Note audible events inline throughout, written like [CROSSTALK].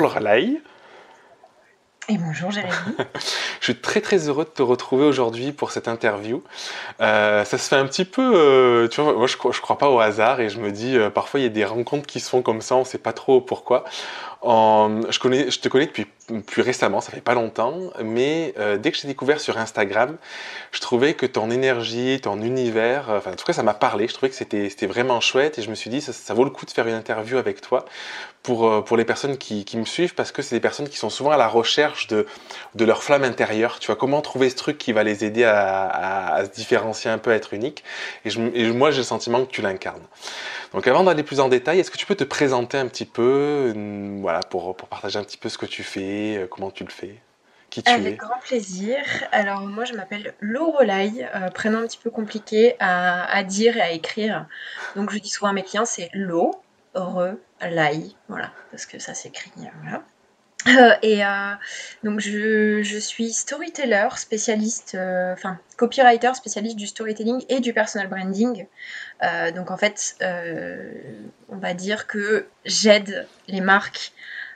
bonjour Lorelai. Et bonjour Jérémy. [LAUGHS] je suis très très heureux de te retrouver aujourd'hui pour cette interview. Euh, ça se fait un petit peu, euh, tu vois, moi je, je crois pas au hasard et je me dis, euh, parfois il y a des rencontres qui se font comme ça, on sait pas trop pourquoi. Je, je te connais depuis plus récemment, ça fait pas longtemps, mais euh, dès que j'ai découvert sur Instagram, je trouvais que ton énergie, ton univers, euh, enfin en tout cas ça m'a parlé, je trouvais que c'était vraiment chouette et je me suis dit ça, vaut le coup de faire une interview avec toi pour, euh, les personnes qui, me suivent parce que c'est des personnes qui sont souvent à la recherche de, leur flamme intérieure, tu vois, comment trouver ce truc qui va les aider à, se différencier un peu, à être unique? Je, et moi j'ai le sentiment que tu l'incarnes. Donc avant d'aller plus en détail, est-ce que tu peux te présenter un petit peu, voilà, pour, pour partager un petit peu ce que tu fais euh, comment tu le fais qui tu Avec grand plaisir. Alors moi je m'appelle Lorelai, euh, prénom un petit peu compliqué à, dire et à écrire. Donc je dis souvent à mes clients c'est Lo, Re, Lai, voilà, parce que ça s'écrit, voilà. Euh, et donc je, je, suis storyteller, spécialiste, enfin copywriter, spécialiste du storytelling et du personal branding. donc en fait, on va dire que j'aide les marques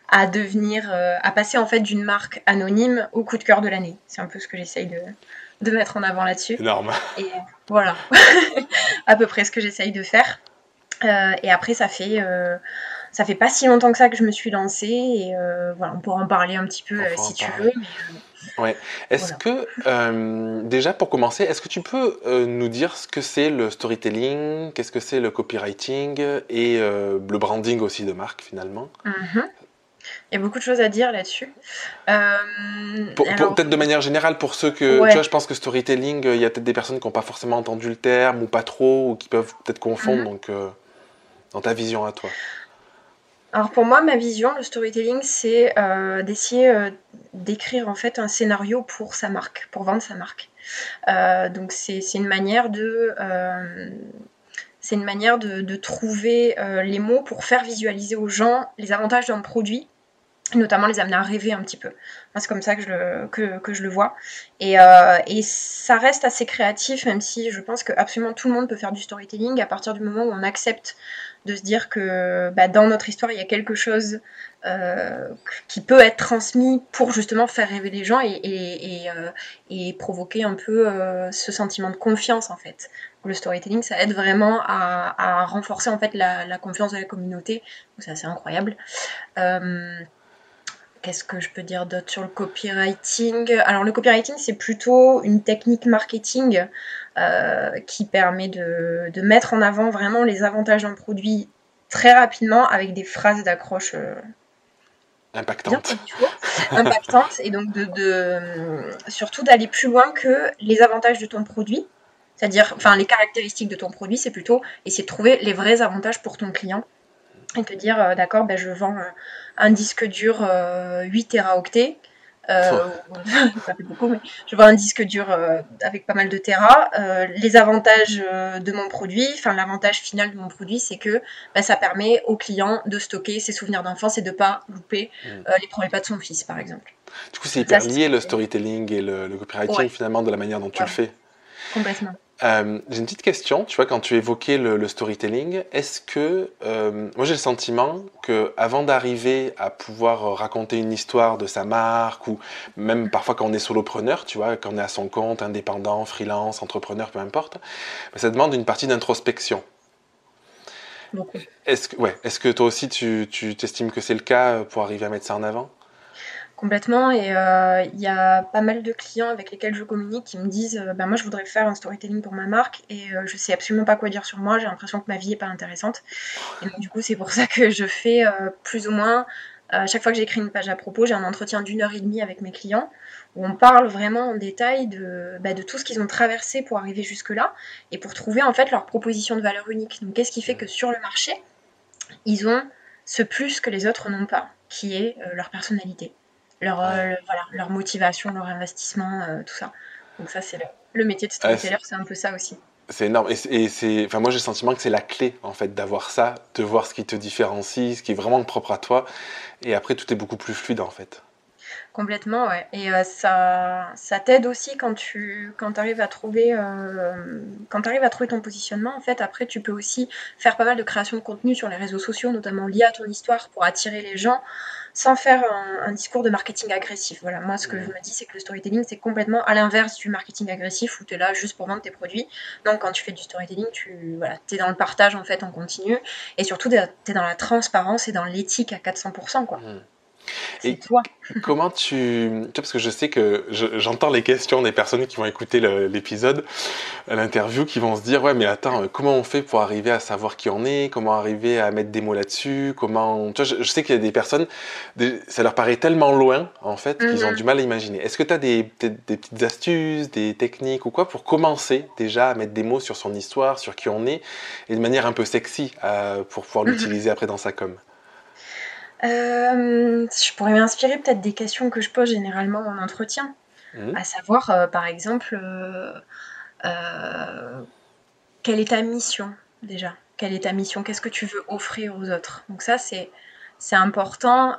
à devenir, euh, à passer en fait d'une marque anonyme au coup de cœur de l'année. C'est un peu ce que j'essaye de, de, mettre en avant là-dessus. Énorme. Et voilà, [LAUGHS] à peu près ce que j'essaye de faire. Euh, et après, ça fait, euh, ça fait pas si longtemps que ça que je me suis lancée. Et voilà, on pourra en parler un petit peu si tu veux. ouais. Est-ce que, déjà pour commencer, est-ce que tu peux nous dire ce que c'est le storytelling, qu'est-ce que c'est le copywriting et le branding aussi de marque finalement? Mm-hmm. Il y a beaucoup de choses à dire là-dessus. Euh, peut-être de manière générale, pour ceux que. Tu vois, je pense que storytelling, il y a peut-être des personnes qui n'ont pas forcément entendu le terme, ou pas trop, ou qui peuvent peut-être confondre. Mhm. Donc, euh, dans ta vision à toi. Alors, pour moi, ma vision, le storytelling, c'est euh, d'essayer d'écrire en fait un scénario pour sa marque, pour vendre sa marque. donc, c'est une manière de c'est une manière de, trouver les mots pour faire visualiser aux gens les avantages d'un produit notamment les amener à rêver un petit peu. C'est comme ça que je le, que, je le vois. Et, euh, et, ça reste assez créatif, même si je pense que absolument tout le monde peut faire du storytelling à partir du moment où on accepte de se dire que bah, dans notre histoire, il y a quelque chose euh, qui peut être transmis pour justement faire rêver les gens et, euh, provoquer un peu ce sentiment de confiance en fait. Le storytelling, ça aide vraiment à, renforcer en fait la, confiance de la communauté. C'est incroyable. Qu'est-ce que je peux dire d'autre sur le copywriting? Alors le copywriting, c'est plutôt une technique marketing euh, qui permet de, mettre en avant vraiment les avantages d'un produit très rapidement avec des phrases d'accroche euh, impactantes. impactantes et donc de, surtout d'aller plus loin que les avantages de ton produit. C'est-à-dire, enfin, les caractéristiques de ton produit, c'est plutôt essayer de trouver les vrais avantages pour ton client et te dire, euh, d'accord, ben, je vends un disque dur 8 euh, teraoctets. Euh, [LAUGHS] ça fait beaucoup, mais je vois un disque dur euh, avec pas mal de Tera. les avantages de mon produit, enfin l'avantage final de mon produit, c'est que bah, ça permet au client de stocker ses souvenirs d'enfance et de pas louper mm. les premiers pas de son fils, par exemple. Du coup, c'est hyper lié le storytelling et le, copywriting finalement de la manière dont tu le fais. Complètement. Euh, j'ai une petite question, tu vois, quand tu évoquais le, storytelling, est-ce que, euh, moi j'ai le sentiment que avant d'arriver à pouvoir raconter une histoire de sa marque, ou même parfois quand on est solopreneur, tu vois, quand on est à son compte, indépendant, freelance, entrepreneur, peu importe, ça demande une partie d'introspection. Est-ce que, ouais, est-ce que toi aussi tu, tu t'estimes que c'est le cas pour arriver à mettre ça en avant? Complètement. Et euh, il y a pas mal de clients avec lesquels je communique qui me disent euh, bah, Moi, je voudrais faire un storytelling pour ma marque et euh, je sais absolument pas quoi dire sur moi. J'ai l'impression que ma vie est pas intéressante. Et donc, du coup, c'est pour ça que je fais plus ou moins. À chaque fois que j'écris une page à propos, j'ai un entretien d'une heure et demie avec mes clients où on parle vraiment en détail de, bah, de tout ce qu'ils ont traversé pour arriver jusque-là et pour trouver en fait leur proposition de valeur unique. Donc, qu'est-ce qui fait que sur le marché, ils ont ce plus que les autres n'ont pas, qui est leur personnalité leur, euh, voilà, leur motivation, leur investissement, euh, tout ça. Donc ça, c'est le, métier de storyteller, c'est un peu ça aussi. C'est énorme. Et, c'est, enfin, moi, j'ai le sentiment que c'est la clé, en fait, d'avoir ça, de voir ce qui te différencie, ce qui est vraiment propre à toi. Et après, tout est beaucoup plus fluide, en fait. Complètement, ouais. Et euh, ça, ça t'aide aussi quand tu quand arrives à trouver euh, quand arrives à trouver ton positionnement. En fait, après, tu peux aussi faire pas mal de création de contenu sur les réseaux sociaux, notamment liés à ton histoire, pour attirer les gens, sans faire un, discours de marketing agressif. Voilà, moi, ce que je me dis, c'est que le storytelling, c'est complètement à l'inverse du marketing agressif où tu es là juste pour vendre tes produits. Donc, quand tu fais du storytelling, tu voilà, es dans le partage en fait en continu, et surtout, tu es, dans la transparence et dans l'éthique à 400%. Quoi. Mmh. Et toi. comment tu, parce que je sais que j'entends les questions des personnes qui vont écouter l'épisode, l'interview, qui vont se dire ouais mais attends comment on fait pour arriver à savoir qui on est, comment arriver à mettre des mots là-dessus, comment, tu vois, je, sais qu'il y a des personnes, ça leur paraît tellement loin en fait qu'ils ont mhm. du mal à imaginer. Est-ce que tu as des, des, petites astuces, des techniques ou quoi pour commencer déjà à mettre des mots sur son histoire, sur qui on est, et de manière un peu sexy euh, pour pouvoir mhm. l'utiliser après dans sa com? Euh, je pourrais m'inspirer peut-être des questions que je pose généralement en entretien. Mmh. À savoir, euh, par exemple, euh, quelle est ta mission déjà? Quelle est ta mission? Qu'est-ce que tu veux offrir aux autres? Donc ça, c'est c'est important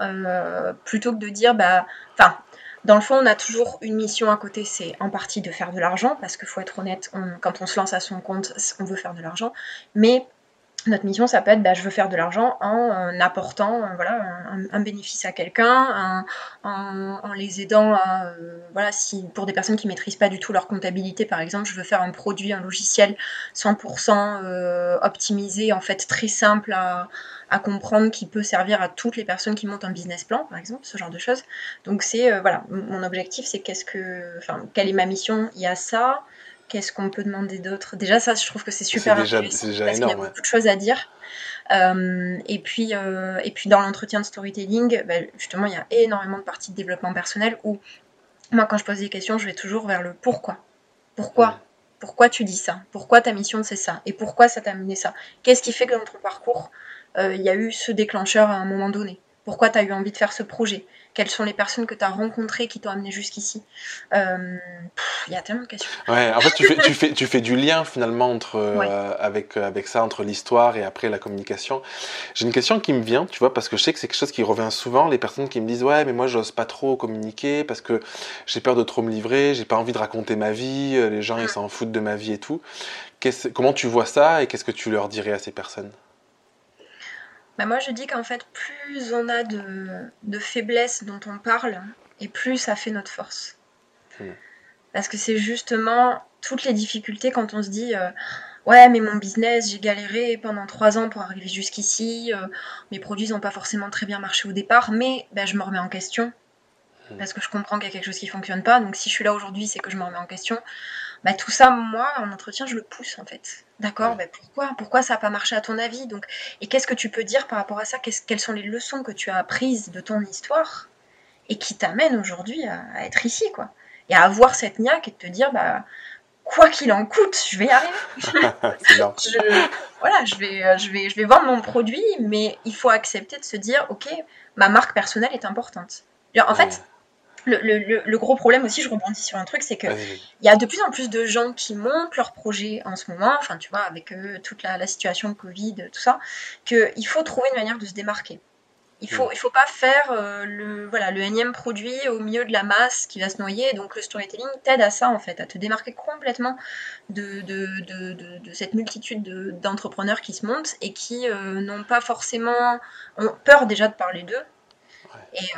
plutôt que de dire, bah, enfin, dans le fond, on a toujours une mission à côté, c'est en partie de faire de l'argent, parce qu'il faut être honnête, quand on se lance à son compte, on veut faire de l'argent, mais notre mission, ça peut être, bah, je veux faire de l'argent en, apportant euh, un, bénéfice à quelqu'un, en, les aidant à, euh, voilà, si pour des personnes qui maîtrisent pas du tout leur comptabilité, par exemple, je veux faire un produit, un logiciel 100% euh, optimisé, en fait très simple à, à, comprendre, qui peut servir à toutes les personnes qui montent un business plan, par exemple, ce genre de choses. Donc c'est voilà, mon objectif, c'est qu'est-ce que, enfin, quelle est ma mission? Il y a ça. Qu'est-ce qu'on peut demander d'autre? Déjà, ça, je trouve que c'est super déjà, intéressant déjà parce qu'il y a beaucoup de choses à dire. Euh, et, puis, euh, et puis, dans l'entretien de storytelling, bah, justement, il y a énormément de parties de développement personnel où, moi, quand je pose des questions, je vais toujours vers le pourquoi. Pourquoi? Pourquoi tu dis ça? Pourquoi ta mission, c'est ça? Et pourquoi ça t'a amené ça? Qu'est-ce qui fait que dans ton parcours, euh, il y a eu ce déclencheur à un moment donné? Pourquoi tu as eu envie de faire ce projet? Quelles sont les personnes que tu as rencontrées qui t'ont amené jusqu'ici? Euh, Il y a tellement de questions. Ouais, en fait, tu fais, tu fais, tu fais du lien finalement entre, euh, avec, euh, avec ça, entre l'histoire et après la communication. J'ai une question qui me vient, tu vois, parce que je sais que c'est quelque chose qui revient souvent. Les personnes qui me disent Ouais, mais moi, j'ose pas trop communiquer parce que j'ai peur de trop me livrer, j'ai pas envie de raconter ma vie, les gens, ils mm. s'en foutent de ma vie et tout. Comment tu vois ça et qu'est-ce que tu leur dirais à ces personnes? Bah, moi, je dis qu'en fait, plus on a de, de faiblesses dont on parle, et plus ça fait notre force. Hmm. Parce que c'est justement toutes les difficultés quand on se dit euh, Ouais, mais mon business, j'ai galéré pendant trois ans pour arriver jusqu'ici, euh, mes produits n'ont pas forcément très bien marché au départ, mais bah, je me remets en question. Hmm. Parce que je comprends qu'il y a quelque chose qui ne fonctionne pas. Donc si je suis là aujourd'hui, c'est que je me remets en question. Bah, tout ça, moi, en entretien, je le pousse en fait. D'accord, bah, pourquoi Pourquoi ça n'a pas marché à ton avis? Donc, Et qu'est-ce que tu peux dire par rapport à ça? Quelles sont les leçons que tu as apprises de ton histoire et qui t'amènent aujourd'hui à, être ici quoi? Et à avoir cette niaque et de te dire, bah, quoi qu'il en coûte, je vais y arriver. [LAUGHS] je, voilà, je vais, euh, je, vais, je vais vendre mon produit, mais il faut accepter de se dire, ok, ma marque personnelle est importante. En fait, le, gros problème aussi, je rebondis sur un truc, c'est que il y a de plus en plus de gens qui montent leur projet en ce moment, enfin tu vois, avec euh, toute la, situation de Covid, tout ça, qu'il faut trouver une manière de se démarquer. Il faut, il faut pas faire euh, le, voilà, le énième produit au milieu de la masse qui va se noyer. Donc le storytelling t'aide à ça en fait, à te démarquer complètement de, de, cette multitude d'entrepreneurs qui se montent et qui euh, n'ont pas forcément ont peur déjà de parler d'eux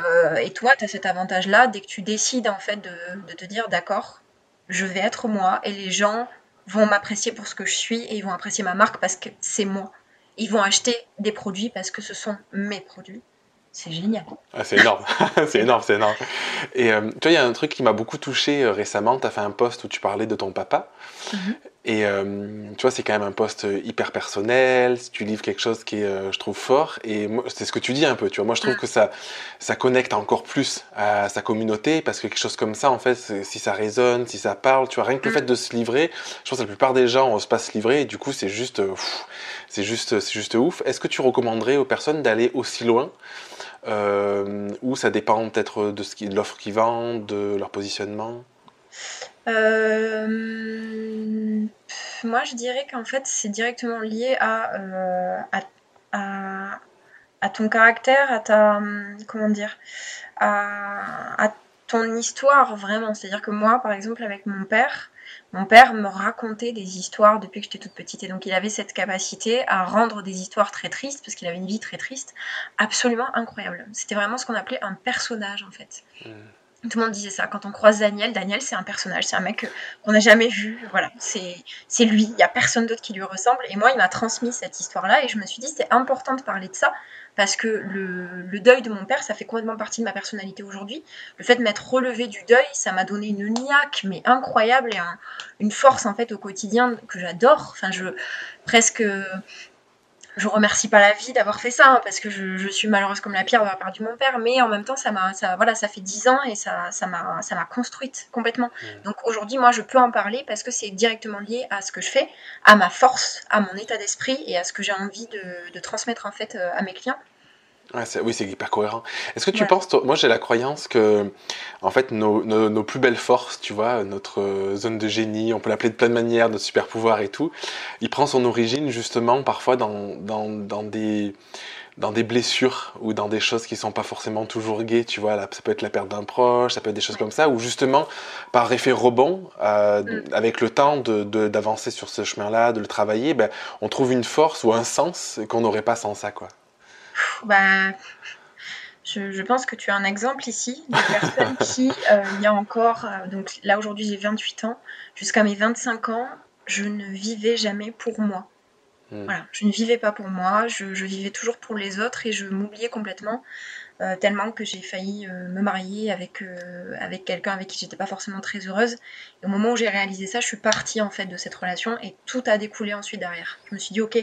euh, et, toi, tu as cet avantage-là, dès que tu décides en fait de, te dire d'accord, je vais être moi et les gens vont m'apprécier pour ce que je suis et ils vont apprécier ma marque parce que c'est moi. Ils vont acheter des produits parce que ce sont mes produits. C'est génial. Ah, c'est énorme, [LAUGHS] c'est énorme, c'est énorme. Et euh, tu vois, il y a un truc qui m'a beaucoup touché euh, récemment. Tu as fait un post où tu parlais de ton papa. Mhm. Et euh, tu vois, c'est quand même un post hyper personnel. Tu livres quelque chose qui est, je trouve, fort. Et c'est ce que tu dis un peu. Tu vois, moi, je trouve que ça, ça connecte encore plus à sa communauté parce que quelque chose comme ça, en fait, si ça résonne, si ça parle, tu vois, rien que le mhm. fait de se livrer, je pense que la plupart des gens n'osent pas se livrer. Et du coup, c'est juste, c'est juste, c'est juste ouf. Est-ce que tu recommanderais aux personnes d'aller aussi loin euh, ou ça dépend peut-être de, ce qui, de l'offre qu'ils vendent, de leur positionnement? Euh, Moi, je dirais qu'en fait, c'est directement lié à, euh, à, ton caractère, à ta. Comment dire à, ton histoire vraiment. C'est-à-dire que moi, par exemple, avec mon père, mon père me racontait des histoires depuis que j'étais toute petite. Et donc, il avait cette capacité à rendre des histoires très tristes, parce qu'il avait une vie très triste, absolument incroyable. C'était vraiment ce qu'on appelait un personnage, en fait. Mmh. Tout le monde disait ça. Quand on croise Daniel, Daniel, c'est un personnage, c'est un mec qu'on n'a jamais vu. Voilà, c'est lui. Il n'y a personne d'autre qui lui ressemble. Et moi, il m'a transmis cette histoire-là. Et je me suis dit, c'est important de parler de ça. Parce que le, deuil de mon père, ça fait complètement partie de ma personnalité aujourd'hui. Le fait de m'être relevé du deuil, ça m'a donné une niaque, mais incroyable, et une force, en fait, au quotidien que j'adore. Enfin, je. Presque je remercie pas la vie d'avoir fait ça hein, parce que je, suis malheureuse comme la pierre d'avoir perdu mon père mais en même temps ça m'a ça voilà ça fait dix ans et ça ça m'a ça m'a construite complètement mmh. donc aujourd'hui moi je peux en parler parce que c'est directement lié à ce que je fais à ma force à mon état d'esprit et à ce que j'ai envie de, de, transmettre en fait euh, à mes clients oui, c'est hyper cohérent. Est-ce que tu penses, moi j'ai la croyance que, en fait, nos, nos, plus belles forces, tu vois, notre euh, zone de génie, on peut l'appeler de plein de manières, notre super pouvoir et tout, il prend son origine justement parfois dans, dans, dans des dans des blessures ou dans des choses qui sont pas forcément toujours gaies, tu vois, là, ça peut être la perte d'un proche, ça peut être des choses comme ça, ou justement, par effet rebond, euh, mm. avec le temps d'avancer de, sur ce chemin-là, de le travailler, ben, on trouve une force ou un sens qu'on n'aurait pas sans ça, quoi. Bah, je, pense que tu as un exemple ici de [LAUGHS] personnes qui, euh, il y a encore, euh, donc là aujourd'hui j'ai 28 ans, jusqu'à mes 25 ans, je ne vivais jamais pour moi. Hmm. Voilà, je ne vivais pas pour moi, je, vivais toujours pour les autres et je m'oubliais complètement, euh, tellement que j'ai failli me marier avec, avec quelqu'un avec qui j'étais pas forcément très heureuse. Et au moment où j'ai réalisé ça, je suis partie en fait de cette relation et tout a découlé ensuite derrière. Je me suis dit, ok,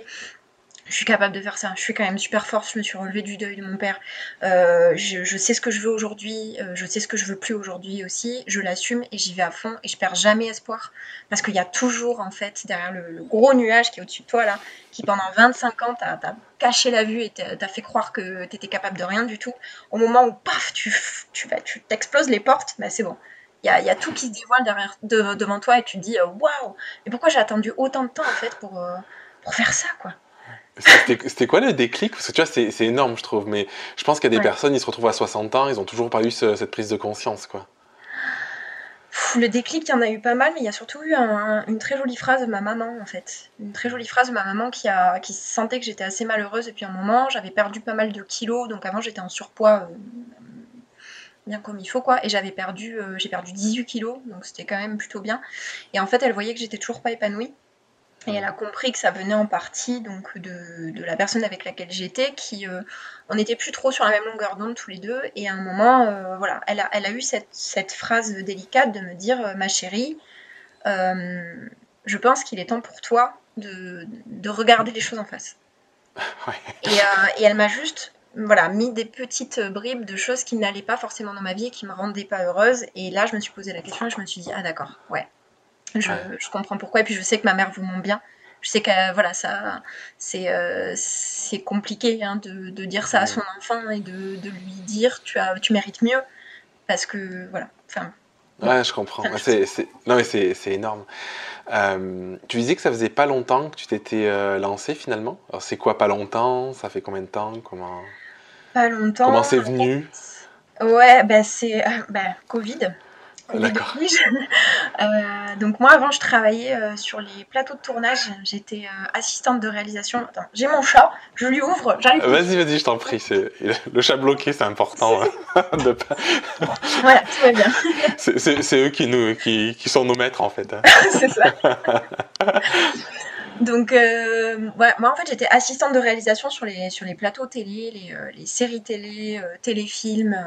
je suis capable de faire ça. Je suis quand même super forte. Je me suis relevée du deuil de mon père. Euh, je, sais ce que je veux aujourd'hui. Euh, je sais ce que je veux plus aujourd'hui aussi. Je l'assume et j'y vais à fond. Et je perds jamais espoir. Parce qu'il y a toujours, en fait, derrière le, gros nuage qui est au-dessus de toi, là, qui pendant 25 ans t'a caché la vue et t'a fait croire que t'étais capable de rien du tout. Au moment où, paf, tu t'exploses les portes, bah, c'est bon. Il y, a, tout qui se dévoile derrière, devant toi et tu te dis, euh, waouh, mais pourquoi j'ai attendu autant de temps, en fait, pour, pour faire ça, quoi? C'était quoi le déclic? Parce que tu vois, c'est énorme, je trouve. Mais je pense qu'il y a des personnes, ils se retrouvent à 60 ans, ils n'ont toujours pas eu cette prise de conscience, quoi. Le déclic, il y en a eu pas mal, mais il y a surtout eu une très jolie phrase de ma maman, en fait. Une très jolie phrase de ma maman qui, a, qui sentait que j'étais assez malheureuse depuis un moment. J'avais perdu pas mal de kilos, donc avant j'étais en surpoids euh, bien comme il faut, quoi. Et j'avais perdu, euh, j'ai perdu 18 kilos, donc c'était quand même plutôt bien. Et en fait, elle voyait que j'étais toujours pas épanouie. Et elle a compris que ça venait en partie donc de, de la personne avec laquelle j'étais, qui euh, on n'était plus trop sur la même longueur d'onde tous les deux. Et à un moment, euh, voilà, elle a, elle a eu cette, cette, phrase délicate de me dire, euh, ma chérie, je pense qu'il est temps pour toi de, de, regarder les choses en face. [LAUGHS] Et, et, elle m'a juste voilà, mis des petites bribes de choses qui n'allaient pas forcément dans ma vie et qui me rendaient pas heureuse. Et là, je me suis posé la question et je me suis dit, ah d'accord, ouais, je, comprends pourquoi. Et puis je sais que ma mère vous ment bien. Je sais que voilà, ça, c'est euh, c'est compliqué hein, de, de, dire ça à son enfant et de, de, lui dire tu as, tu mérites mieux, parce que voilà. Enfin. Ouais, je comprends. c'est, non mais c'est, énorme. Euh, tu disais que ça faisait pas longtemps que tu t'étais euh, lancé finalement. Alors c'est quoi pas longtemps? Ça fait combien de temps? Comment Pas longtemps. Comment c'est venu? Ouais, ben c'est ben, Covid. D'accord. [LAUGHS] Euh, donc moi avant je travaillais euh, sur les plateaux de tournage, j'étais euh, assistante de réalisation. Attends, j'ai mon chat, je lui ouvre, j'arrive. Vas-y, vas-y, je t'en prie. Le chat bloqué, c'est important. Hein, [LAUGHS] de [LAUGHS] voilà, tout va bien. c'est eux qui, nous, qui, qui, sont nos maîtres en fait. Hein. c'est ça. Donc, euh, moi en fait j'étais assistante de réalisation sur les, sur les plateaux télé, les, euh, les séries télé, euh, téléfilms.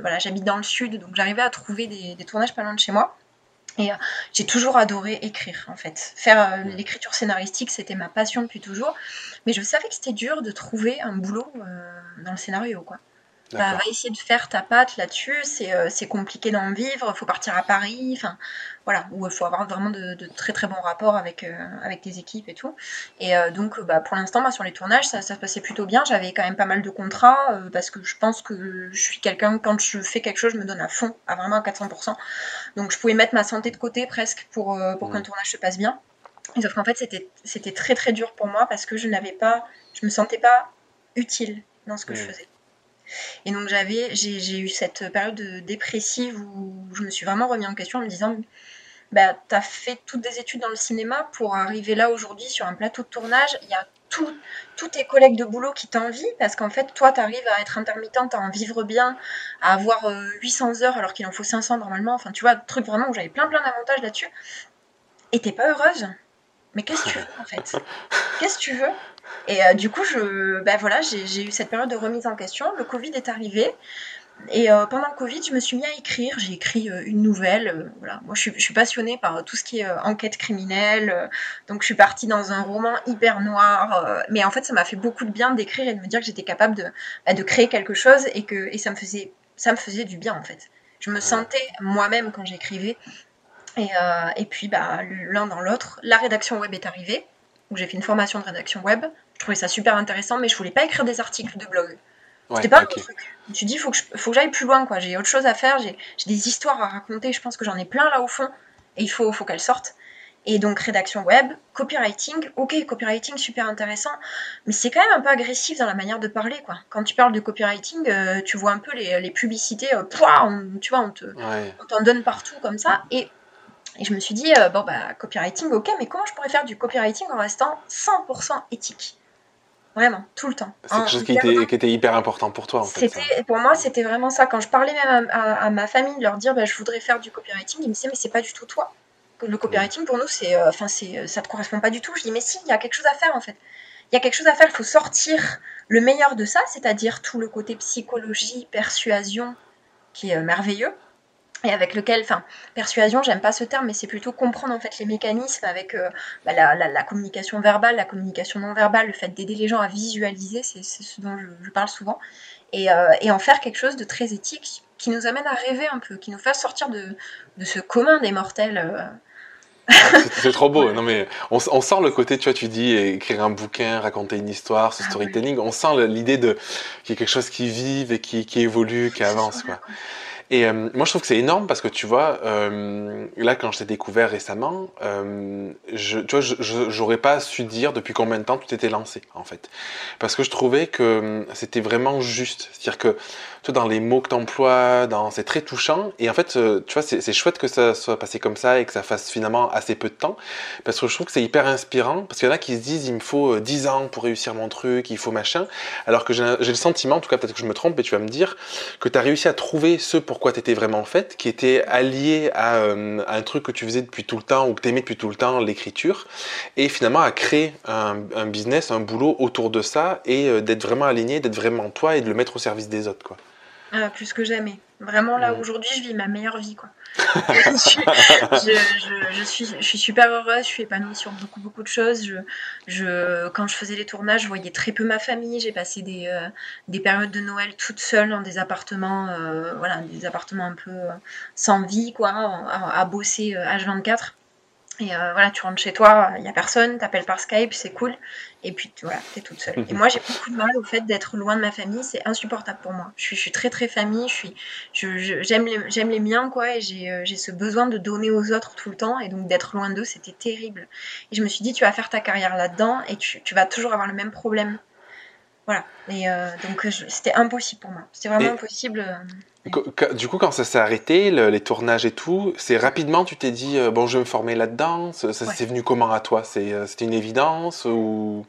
Voilà, j'habite dans le sud, donc j'arrivais à trouver des, des, tournages pas loin de chez moi. Et j'ai toujours adoré écrire en fait. Faire l'écriture scénaristique, c'était ma passion depuis toujours. Mais je savais que c'était dur de trouver un boulot dans le scénario, quoi. Bah, va essayer de faire ta patte là-dessus, c'est, c'est compliqué d'en vivre, il faut partir à Paris, enfin voilà, où il faut avoir vraiment de, très très bons rapports avec, euh, avec tes équipes et tout. Et euh, donc, bah, pour l'instant, bah, sur les tournages, ça, ça, se passait plutôt bien. J'avais quand même pas mal de contrats euh, parce que je pense que je suis quelqu'un, quand je fais quelque chose, je me donne à fond, à vraiment à 400%. Donc, je pouvais mettre ma santé de côté presque pour, pour qu'un tournage se passe bien. sauf qu'en fait, c'était, c'était très très dur pour moi parce que je n'avais pas, je me sentais pas utile dans ce que je faisais. Et donc j'avais, j'ai eu cette période dépressive où je me suis vraiment remis en question en me disant, bah, tu as fait toutes des études dans le cinéma pour arriver là aujourd'hui sur un plateau de tournage. Il y a tous tes collègues de boulot qui t'envient parce qu'en fait, toi, tu arrives à être intermittente, à en vivre bien, à avoir 800 euh, heures alors qu'il en faut 500 normalement. Enfin, tu vois, truc vraiment où j'avais plein plein d'avantages là-dessus. Et t'es pas heureuse. Mais qu'est-ce que tu veux en fait? [LAUGHS] Qu'est-ce que tu veux? Et euh, du coup, je, ben voilà, j'ai eu cette période de remise en question. Le Covid est arrivé. Et euh, pendant le Covid, je me suis mis à écrire. J'ai écrit euh, une nouvelle. voilà. Moi, je suis, passionnée par tout ce qui est enquête criminelle. donc, je suis partie dans un roman hyper noir. mais en fait, ça m'a fait beaucoup de bien d'écrire et de me dire que j'étais capable de, bah, de créer quelque chose et que et ça, me faisait, ça me faisait du bien, en fait. Je me sentais moi-même quand j'écrivais euh, et, puis, bah, l'un dans l'autre, la rédaction web est arrivée. Donc, j'ai fait une formation de rédaction web. Je trouvais ça super intéressant, mais je voulais pas écrire des articles de blog. C'était pas un truc. Dit, il faut que, faut que j'aille plus loin, quoi. J'ai autre chose à faire, j'ai des histoires à raconter. Je pense que j'en ai plein là au fond. Et il faut, faut qu'elles sortent. Et donc, rédaction web, copywriting. Ok, copywriting, super intéressant. Mais c'est quand même un peu agressif dans la manière de parler, quoi. Quand tu parles de copywriting, euh, tu vois un peu les, les publicités, euh, tu vois, on t'en donne partout comme ça. Et et je me suis dit, euh, bon, bah, copywriting, ok, mais comment je pourrais faire du copywriting en restant 100% éthique? Vraiment, tout le temps. C'est quelque chose qui était, qui était, hyper important pour toi, en fait. Pour moi, c'était vraiment ça. Quand je parlais même à, ma famille, de leur dire, bah, je voudrais faire du copywriting, ils me disaient, mais c'est pas du tout toi. Le copywriting, pour nous, c'est, euh, enfin, c'est, euh, ça te correspond pas du tout. Je dis, mais si, il y a quelque chose à faire, en fait. Il y a quelque chose à faire, il faut sortir le meilleur de ça, c'est-à-dire tout le côté psychologie, persuasion, qui est merveilleux et avec lequel, enfin, persuasion, j'aime pas ce terme, mais c'est plutôt comprendre en fait les mécanismes avec euh, bah, la, communication verbale, la communication non verbale, le fait d'aider les gens à visualiser, c'est ce dont je, parle souvent, euh, et, en faire quelque chose de très éthique qui nous amène à rêver un peu, qui nous fasse sortir de, ce commun des mortels. Euh. c'est trop beau. [LAUGHS] Non mais on, sent le côté, tu vois, tu dis écrire un bouquin, raconter une histoire, ce ah storytelling. On sent l'idée de qu'il y a quelque chose qui vive et qui, qui évolue, qui avance, quoi. Et euh, moi, je trouve que c'est énorme parce que tu vois, euh, là, quand je t'ai découvert récemment, euh, je, tu vois, j'aurais pas su dire depuis combien de temps tu t'étais lancé, en fait. Parce que je trouvais que c'était vraiment juste. C'est-à-dire que dans les mots que tu emploies, dans... c'est très touchant. Et en fait, tu vois, c'est chouette que ça soit passé comme ça et que ça fasse finalement assez peu de temps. Parce que je trouve que c'est hyper inspirant. Parce qu'il y en a qui se disent, il me faut 10 euh, ans pour réussir mon truc, il faut machin. Alors que j'ai le sentiment, en tout cas, peut-être que je me trompe et tu vas me dire, que tu as réussi à trouver ce pourquoi tu étais vraiment fait, qui était allié euh, à, un truc que tu faisais depuis tout le temps ou que tu aimais depuis tout le temps, l'écriture. Et finalement, à créer un, un, business, un boulot autour de ça et d'être vraiment aligné, d'être vraiment toi et de le mettre au service des autres, quoi. Ah, plus que jamais. Vraiment, là, aujourd'hui, je vis ma meilleure vie, quoi. [LAUGHS] je, suis, super heureuse, je suis épanouie sur beaucoup, de choses. Quand je faisais les tournages, je voyais très peu ma famille. J'ai passé des, euh, des périodes de Noël toute seule dans des appartements, euh, voilà, des appartements un peu euh, sans vie, quoi, à, à bosser H24. Et euh, voilà, tu rentres chez toi, il n'y a personne, t'appelles par Skype, c'est cool. Et puis voilà, t'es toute seule. Et moi, j'ai beaucoup de mal au fait d'être loin de ma famille, c'est insupportable pour moi. Je suis, je suis, très très famille, je suis, je, j'aime les, j'aime les miens quoi, et j'ai, euh, j'ai ce besoin de donner aux autres tout le temps, et donc d'être loin d'eux, c'était terrible. Et je me suis dit, tu vas faire ta carrière là-dedans, et tu, tu vas toujours avoir le même problème. Voilà. Et euh, donc c'était impossible pour moi. C'était vraiment impossible. Du coup, quand ça s'est arrêté, les tournages et tout, c'est rapidement, tu t'es dit, euh, bon, je vais me former là-dedans? Ça, s'est venu comment à toi? Euh, C'était une évidence ou?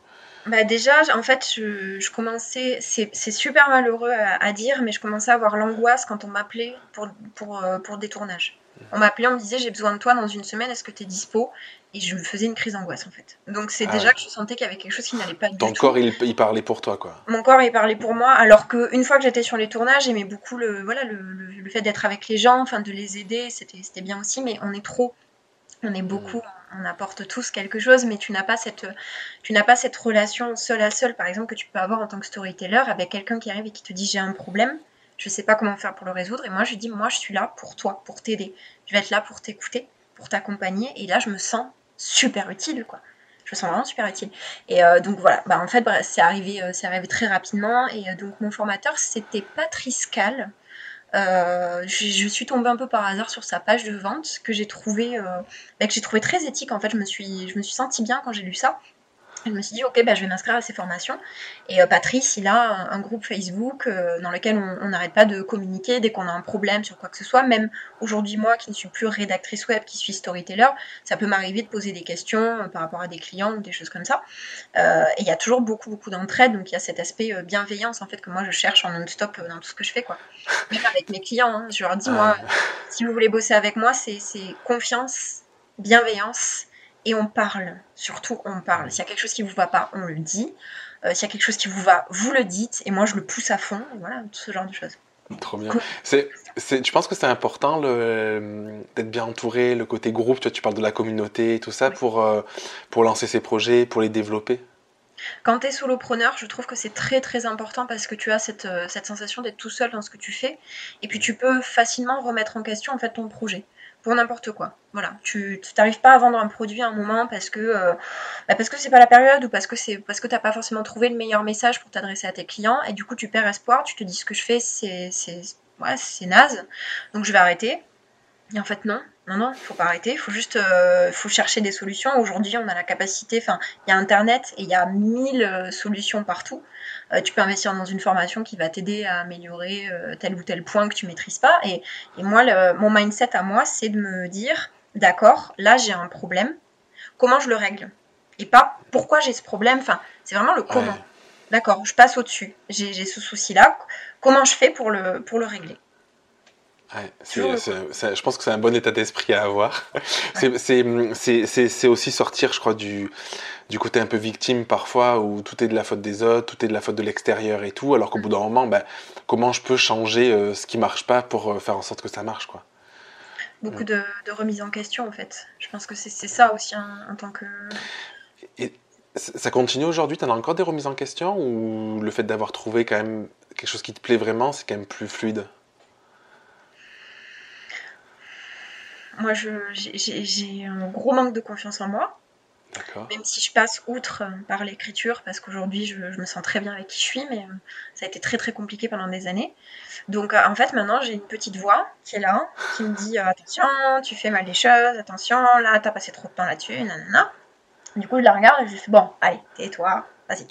Bah déjà, en fait, je, commençais, c'est super malheureux à, dire, mais je commençais à avoir l'angoisse quand on m'appelait pour, pour, euh, pour des tournages. On m'appelait, on me disait j'ai besoin de toi dans une semaine, est-ce que tu es dispo? Et je me faisais une crise d'angoisse en fait. Donc c'est ah déjà que je sentais qu'il y avait quelque chose qui n'allait pas du Ton corps il, il, parlait pour toi quoi. Mon corps il parlait pour moi, alors qu'une fois que j'étais sur les tournages, j'aimais beaucoup le, voilà, le, le, fait d'être avec les gens, enfin de les aider, c'était bien aussi, mais on est trop. On est beaucoup, mm. on apporte tous quelque chose, mais tu n'as pas cette, tu n'as pas cette relation seul à seul, par exemple, que tu peux avoir en tant que storyteller avec quelqu'un qui arrive et qui te dit j'ai un problème je sais pas comment faire pour le résoudre. Et moi, je lui dis, moi, je suis là pour toi, pour t'aider. Je vais être là pour t'écouter, pour t'accompagner. Et là, je me sens super utile, quoi. Je me sens vraiment super utile. Et euh, donc voilà, bah, en fait, c'est arrivé, euh, arrivé très rapidement. Et euh, donc mon formateur, c'était Patrice Cal. Je, suis tombée un peu par hasard sur sa page de vente que j'ai trouvé, bah, trouvé très éthique. En fait, je me suis, je me suis sentie bien quand j'ai lu ça. Je me suis dit, ok, bah, je vais m'inscrire à ces formations. Et euh, Patrice, il a un, groupe Facebook euh, dans lequel on n'arrête pas de communiquer dès qu'on a un problème sur quoi que ce soit. Même aujourd'hui, moi qui ne suis plus rédactrice web, qui suis storyteller, ça peut m'arriver de poser des questions euh, par rapport à des clients ou des choses comme ça. et il y a toujours beaucoup, beaucoup d'entraide. Donc il y a cet aspect bienveillance en fait que moi je cherche en non-stop dans tout ce que je fais. Quoi. Même avec mes clients, hein. je leur dis, moi, si vous voulez bosser avec moi, c'est confiance, bienveillance et on parle. Surtout, on parle. S'il y a quelque chose qui vous va pas, on le dit. Euh, s'il y a quelque chose qui vous va, vous le dites. Et moi, je le pousse à fond. voilà, tout ce genre de choses. Trop bien. C'est, tu penses que c'est important le, d'être bien entouré, le côté groupe, tu, vois, tu parles de la communauté et tout ça pour, euh, pour lancer ces projets, pour les développer? Quand tu es solopreneur, je trouve que c'est très très important parce que tu as cette, euh, cette sensation d'être tout seul dans ce que tu fais et puis tu peux facilement remettre en question en fait ton projet pour n'importe quoi. Voilà, tu n'arrives pas à vendre un produit à un moment parce que euh, bah parce que c'est pas la période ou parce que c'est parce que t'as pas forcément trouvé le meilleur message pour t'adresser à tes clients et du coup tu perds espoir, tu te dis ce que je fais c'est c'est c'est naze, donc je vais arrêter. Et en fait non, non, non, il faut pas arrêter, il faut juste euh, faut chercher des solutions. Aujourd'hui, on a la capacité, enfin, il y a Internet et il y a mille euh, solutions partout. Euh, tu peux investir dans une formation qui va t'aider à améliorer tel ou tel point que tu maîtrises pas. Et, moi, mon mindset à moi, c'est de me dire, d'accord, là j'ai un problème, comment je le règle? Et pas pourquoi j'ai ce problème, enfin, c'est vraiment le comment. D'accord, je passe au-dessus, j'ai ce souci-là, comment je fais pour le, pour le régler? Je pense que c'est un bon état d'esprit à avoir. C'est aussi sortir, je crois, du, du côté un peu victime parfois, où tout est de la faute des autres, tout est de la faute de l'extérieur et tout, alors qu'au bout d'un moment, ben, comment je peux changer euh, ce qui marche pas pour euh, faire en sorte que ça marche quoi. Beaucoup de, de, remise en question en fait. Je pense que c'est ça aussi en, tant que... Et ça continue aujourd'hui? Tu as encore des remises en question? Ou le fait d'avoir trouvé quand même quelque chose qui te plaît vraiment, c'est quand même plus fluide? Moi, j'ai un gros manque de confiance en moi. Même si je passe outre euh, par l'écriture, parce qu'aujourd'hui je, me sens très bien avec qui je suis, mais euh, ça a été très très compliqué pendant des années. Donc euh, en fait maintenant j'ai une petite voix qui est là, qui me dit attention, tu fais mal les choses, attention, là t'as passé trop de temps là-dessus, nanana. Du coup je la regarde et je fais bon, allez, tais-toi, vas-y.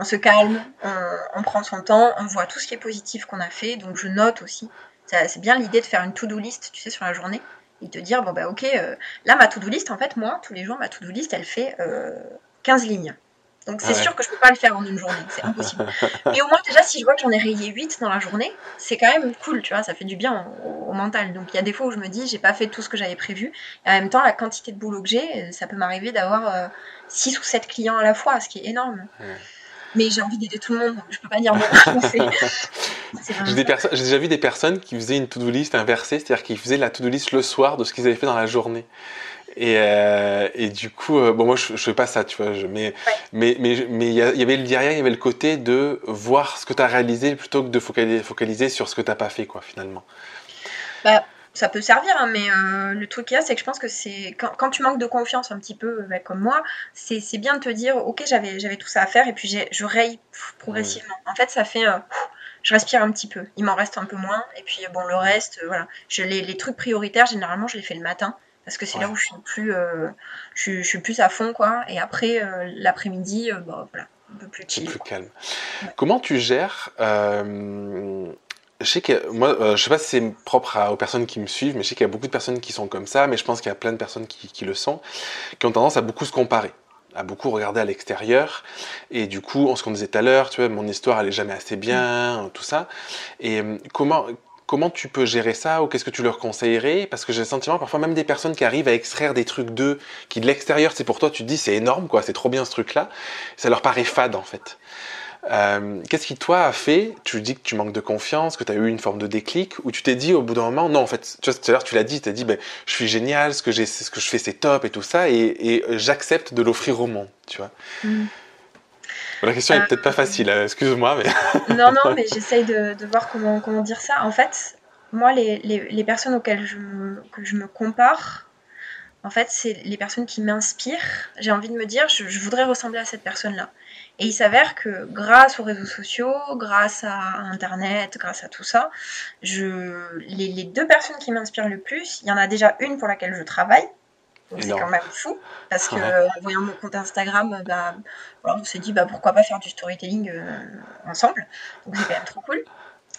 On se calme, on, on, prend son temps, on voit tout ce qui est positif qu'on a fait, donc je note aussi. C'est bien l'idée de faire une to-do list, tu sais, sur la journée et te dire bon bah ok euh, là ma to-do list en fait moi tous les jours ma to-do list elle fait 15 euh, lignes. Donc c'est sûr que je peux pas le faire en une journée. C'est impossible. [LAUGHS] Mais au moins déjà si je vois que j'en ai rayé 8 dans la journée c'est quand même cool tu vois ça fait du bien au, mental. Donc il y a des fois où je me dis j'ai pas fait tout ce que j'avais prévu. Et en même temps la quantité de boulot que j'ai euh, ça peut m'arriver d'avoir 6 ou 7 clients à la fois ce qui est énorme mais j'ai envie d'aider tout le monde, donc je peux pas dire [LAUGHS] non. j'ai, déjà vu des personnes qui faisaient une to-do list inversée, c'est-à-dire qu'ils faisaient la to-do list le soir de ce qu'ils avaient fait dans la journée. Et, euh, et du coup, euh, bon, moi je, je fais pas ça, tu vois, je, mais, mais, mais, mais il y, avait le derrière, il y avait le côté de voir ce que tu as réalisé plutôt que de focaliser, focaliser sur ce que tu n'as pas fait, quoi, finalement. Bah, ça peut servir, hein, mais euh, le truc qu'il y a, c'est que je pense que c'est quand, tu manques de confiance un petit peu bah, comme moi, c'est bien de te dire, ok, j'avais tout ça à faire et puis je raye progressivement. En fait, ça fait, je respire un petit peu, il m'en reste un peu moins et puis bon, le reste, voilà. Je, les, les, trucs prioritaires, généralement, je les fais le matin parce que c'est là où je suis plus, euh, je, suis plus à fond, quoi. Et après, euh, l'après-midi, bah, voilà, un peu plus chill. Plus calme. Comment tu gères je sais que moi, euh, je sais pas si c'est propre aux personnes qui me suivent, mais je sais qu'il y a beaucoup de personnes qui sont comme ça, mais je pense qu'il y a plein de personnes qui, qui, le sont, qui ont tendance à beaucoup se comparer, à beaucoup regarder à l'extérieur, et du coup, on ce qu'on disait tout à l'heure, tu vois, mon histoire elle est jamais assez bien, tout ça. Et euh, comment comment tu peux gérer ça ou qu'est-ce que tu leur conseillerais? Parce que j'ai le sentiment parfois même des personnes qui arrivent à extraire des trucs d'eux, qui de l'extérieur c'est pour toi, tu te dis c'est énorme quoi, c'est trop bien ce truc-là, ça leur paraît fade en fait. Euh, qu'est-ce qui, toi, a fait Tu dis que tu manques de confiance, que tu as eu une forme de déclic, ou tu t'es dit au bout d'un moment, non, en fait, tu vois, tout à l'heure, tu l'as dit, tu as dit, ben, je suis génial, ce que, j'ai, ce que je fais, c'est top et tout ça, et, j'accepte de l'offrir au monde, tu vois. Mm. La question est peut-être pas euh, facile, excuse-moi. Mais... [LAUGHS] non, non, mais j'essaye de, voir comment, comment dire ça. En fait, moi, les, les, personnes auxquelles je que je me compare, en fait, c'est les personnes qui m'inspirent. J'ai envie de me dire, je, voudrais ressembler à cette personne-là. Et il s'avère que grâce aux réseaux sociaux, grâce à Internet, grâce à tout ça, je, les, deux personnes qui m'inspirent le plus, il y en a déjà une pour laquelle je travaille. C'est quand même fou, parce que en voyant mon compte Instagram, bah, on s'est dit bah, pourquoi pas faire du storytelling ensemble. Donc c'est quand même trop cool.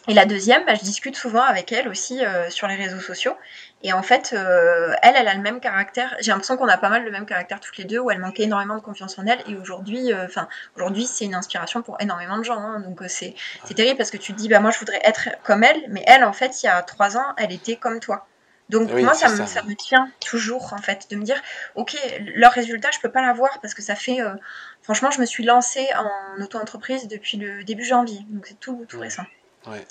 Et la deuxième, bah, je discute souvent avec elle aussi euh, sur les réseaux sociaux. Et en fait, euh, elle, elle a le même caractère. J'ai l'impression qu'on a pas mal le même caractère toutes les deux, où elle manquait énormément de confiance en elle. Et aujourd'hui, euh, enfin, aujourd'hui, c'est une inspiration pour énormément de gens. Hein. Donc c'est terrible parce que tu te dis, bah moi, je voudrais être comme elle, mais elle, en fait, il y a trois ans, elle était comme toi. Donc moi, ça me, ça me, tient toujours, en fait, de me dire, ok, leur résultat, je peux pas l'avoir parce que ça fait, franchement, je me suis lancée en auto-entreprise depuis le début janvier, donc c'est tout, tout récent.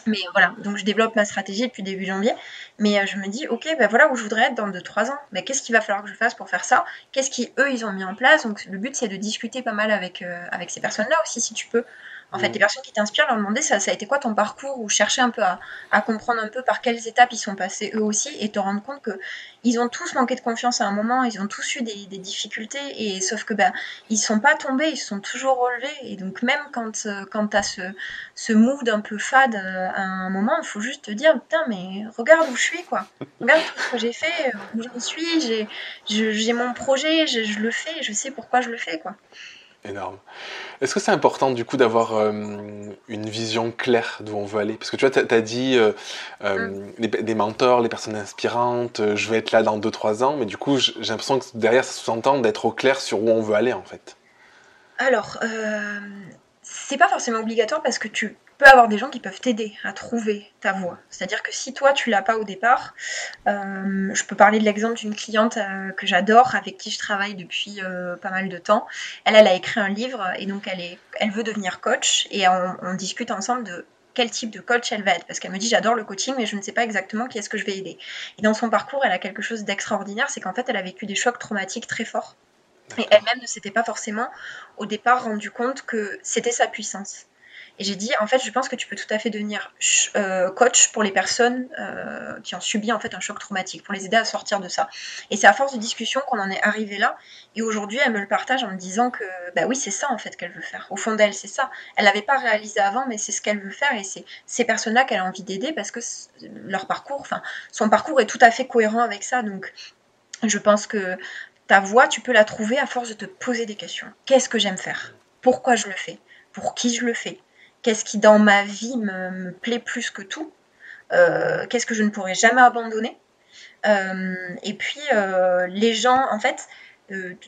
Mais voilà, donc je développe ma stratégie depuis début janvier. Mais euh, je me dis, ok, ben voilà où je voudrais être dans 2-3 ans. Mais qu'est-ce qu'il va falloir que je fasse pour faire ça? Qu'est-ce qu'eux, ils ont mis en place? Donc le but, c'est de discuter pas mal avec, euh, avec ces personnes-là aussi, si tu peux. En fait, mm. les personnes qui t'inspirent, leur demander ça, ça a été quoi ton parcours ou chercher un peu à, à, comprendre un peu par quelles étapes ils sont passés eux aussi et te rendre compte que ils ont tous manqué de confiance à un moment, ils ont tous eu des, des difficultés et sauf que ben ils sont pas tombés, ils se sont toujours relevés et donc même quand euh, quand t'as ce ce mood un peu fade euh, à un moment, il faut juste te dire putain mais regarde où je suis quoi, regarde tout ce que j'ai fait, euh, où j'en suis, j'ai j'ai mon projet, je, je le fais, je sais pourquoi je le fais quoi énorme. Est-ce que c'est important du coup d'avoir euh, une vision claire d'où on veut aller? Parce que tu vois, tu as, dit euh, euh, mm. des mentors, les personnes inspirantes, je vais être là dans 2-3 ans, mais du coup j'ai l'impression que derrière ça sous-entend d'être au clair sur où on veut aller en fait. Alors, c'est pas forcément obligatoire parce que tu peux avoir des gens qui peuvent t'aider à trouver ta voie. C'est-à-dire que si toi tu l'as pas au départ, euh, je peux parler de l'exemple d'une cliente euh, que j'adore, avec qui je travaille depuis euh, pas mal de temps. Elle, elle a écrit un livre et donc elle est, elle veut devenir coach et on, on discute ensemble de quel type de coach elle va être. Parce qu'elle me dit j'adore le coaching, mais je ne sais pas exactement qui est-ce que je vais aider. Et dans son parcours, elle a quelque chose d'extraordinaire, c'est qu'en fait, elle a vécu des chocs traumatiques très forts. Et elle-même ne s'était pas forcément au départ rendu compte que c'était sa puissance. Et j'ai dit, en fait, je pense que tu peux tout à fait devenir euh, coach pour les personnes euh, qui ont subi en fait un choc traumatique, pour les aider à sortir de ça. Et c'est à force de discussion qu'on en est arrivé là. Et aujourd'hui, elle me le partage en me disant que, bah oui, c'est ça en fait qu'elle veut faire. Au fond d'elle, c'est ça. Elle l'avait pas réalisé avant, mais c'est ce qu'elle veut faire. Et c'est ces personnes-là qu'elle a envie d'aider parce que leur parcours, enfin, son parcours est tout à fait cohérent avec ça. Donc, je pense que ta voix, tu peux la trouver à force de te poser des questions. Qu'est-ce que j'aime faire? Pourquoi je le fais? Pour qui je le fais? Qu'est-ce qui dans ma vie me, plaît plus que tout euh, Qu'est-ce que je ne pourrais jamais abandonner euh, Et puis euh, les gens, en fait, tu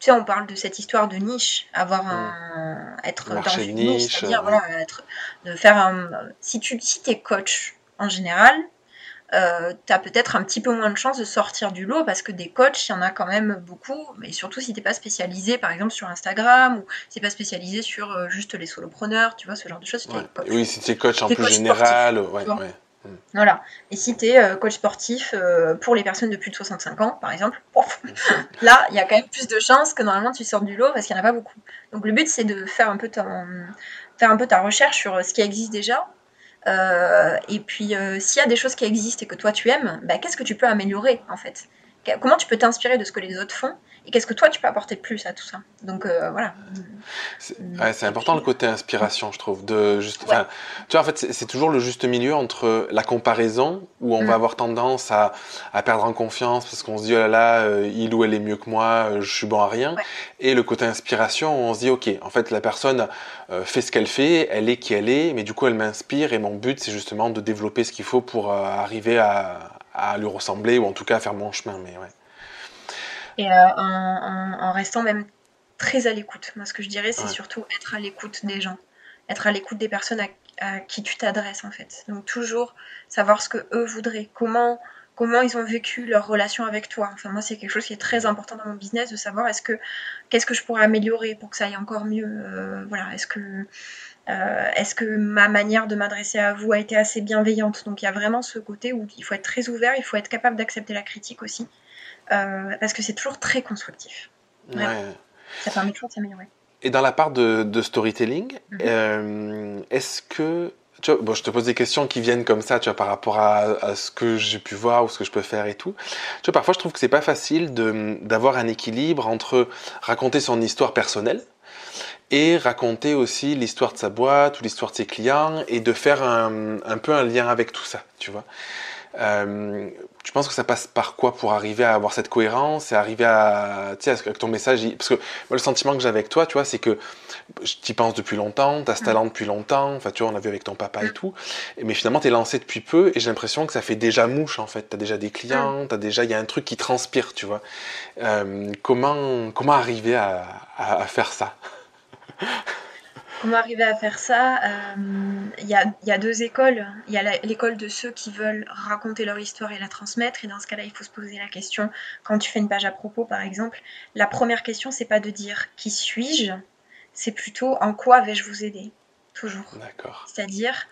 sais, on parle de cette histoire de niche, avoir un, être dans une niche, c'est-à-dire voilà, être, de faire un. Si tu si es coach en général, euh, tu as peut-être un petit peu moins de chances de sortir du lot parce que des coachs, il y en a quand même beaucoup, mais surtout si t'es pas spécialisé par exemple sur Instagram ou si t'es pas spécialisé sur euh, juste les solopreneurs, tu vois, ce genre de choses. Oui, si tu es coach en peu général, ouais, hmm. Voilà. Et si tu es euh, coach sportif pour les personnes de plus de 65 ans, par exemple, [LAUGHS] là, il y a quand même plus de chances que normalement tu sortes du lot parce qu'il n'y en a pas beaucoup. Donc le but, c'est de faire un, peu faire un peu ta recherche sur ce qui existe déjà euh, et puis, euh, s'il y a des choses qui existent et que toi tu aimes, bah, qu'est-ce que tu peux améliorer en fait? Comment tu peux t'inspirer de ce que les autres font? Et qu'est-ce que toi tu peux apporter de plus à tout ça Donc euh, voilà. C'est important le côté inspiration, je trouve. De juste, Tu vois, en fait, c'est toujours le juste milieu entre la comparaison, où on va mm. avoir tendance à, à, perdre en confiance parce qu'on se dit, oh là là, euh, il ou elle est mieux que moi, euh, je suis bon à rien. Et le côté inspiration, où on se dit, ok, en fait, la personne fait ce qu'elle fait, elle est qui elle est, mais du coup, elle m'inspire et mon but, c'est justement de développer ce qu'il faut pour arriver à, à lui ressembler ou en tout cas à faire mon chemin. Mais ouais et euh, en, restant même très à l'écoute. Moi, ce que je dirais, c'est surtout être à l'écoute des gens, être à l'écoute des personnes à, qui tu t'adresses en fait. Donc toujours savoir ce que eux voudraient, comment comment ils ont vécu leur relation avec toi. Enfin moi c'est quelque chose qui est très important dans mon business de savoir est-ce que qu'est-ce que je pourrais améliorer pour que ça aille encore mieux. Euh, voilà, est-ce que euh, est-ce que ma manière de m'adresser à vous a été assez bienveillante? Donc il y a vraiment ce côté où il faut être très ouvert, il faut être capable d'accepter la critique aussi. Euh, parce que c'est toujours très constructif. Ça permet toujours de s'améliorer. Et dans la part de, storytelling, mhm. euh, est-ce que tu vois, bon, je te pose des questions qui viennent comme ça, tu vois, par rapport à, ce que j'ai pu voir ou ce que je peux faire et tout. Tu vois, parfois, je trouve que c'est pas facile d'avoir un équilibre entre raconter son histoire personnelle et raconter aussi l'histoire de sa boîte ou l'histoire de ses clients et de faire un, un, peu un lien avec tout ça, tu vois. Euh, tu penses que ça passe par quoi pour arriver à avoir cette cohérence et arriver à, tu sais, que ton message, parce que moi, le sentiment que j'ai avec toi, tu vois, c'est que tu y penses depuis longtemps, tu as ce talent depuis longtemps, enfin, tu vois, on a vu avec ton papa et tout, mais finalement, tu es lancé depuis peu et j'ai l'impression que ça fait déjà mouche, en fait. Tu as déjà des clients, as déjà, il y a un truc qui transpire, tu vois. Euh, comment, comment arriver à, à faire ça? [LAUGHS] Comment arriver à faire ça Il euh, y, a, deux écoles. Il y a l'école de ceux qui veulent raconter leur histoire et la transmettre. Et dans ce cas-là, il faut se poser la question, quand tu fais une page à propos, par exemple, la première question, c'est pas de dire qui suis-je, c'est plutôt en quoi vais-je vous aider Toujours. D'accord. C'est-à-dire,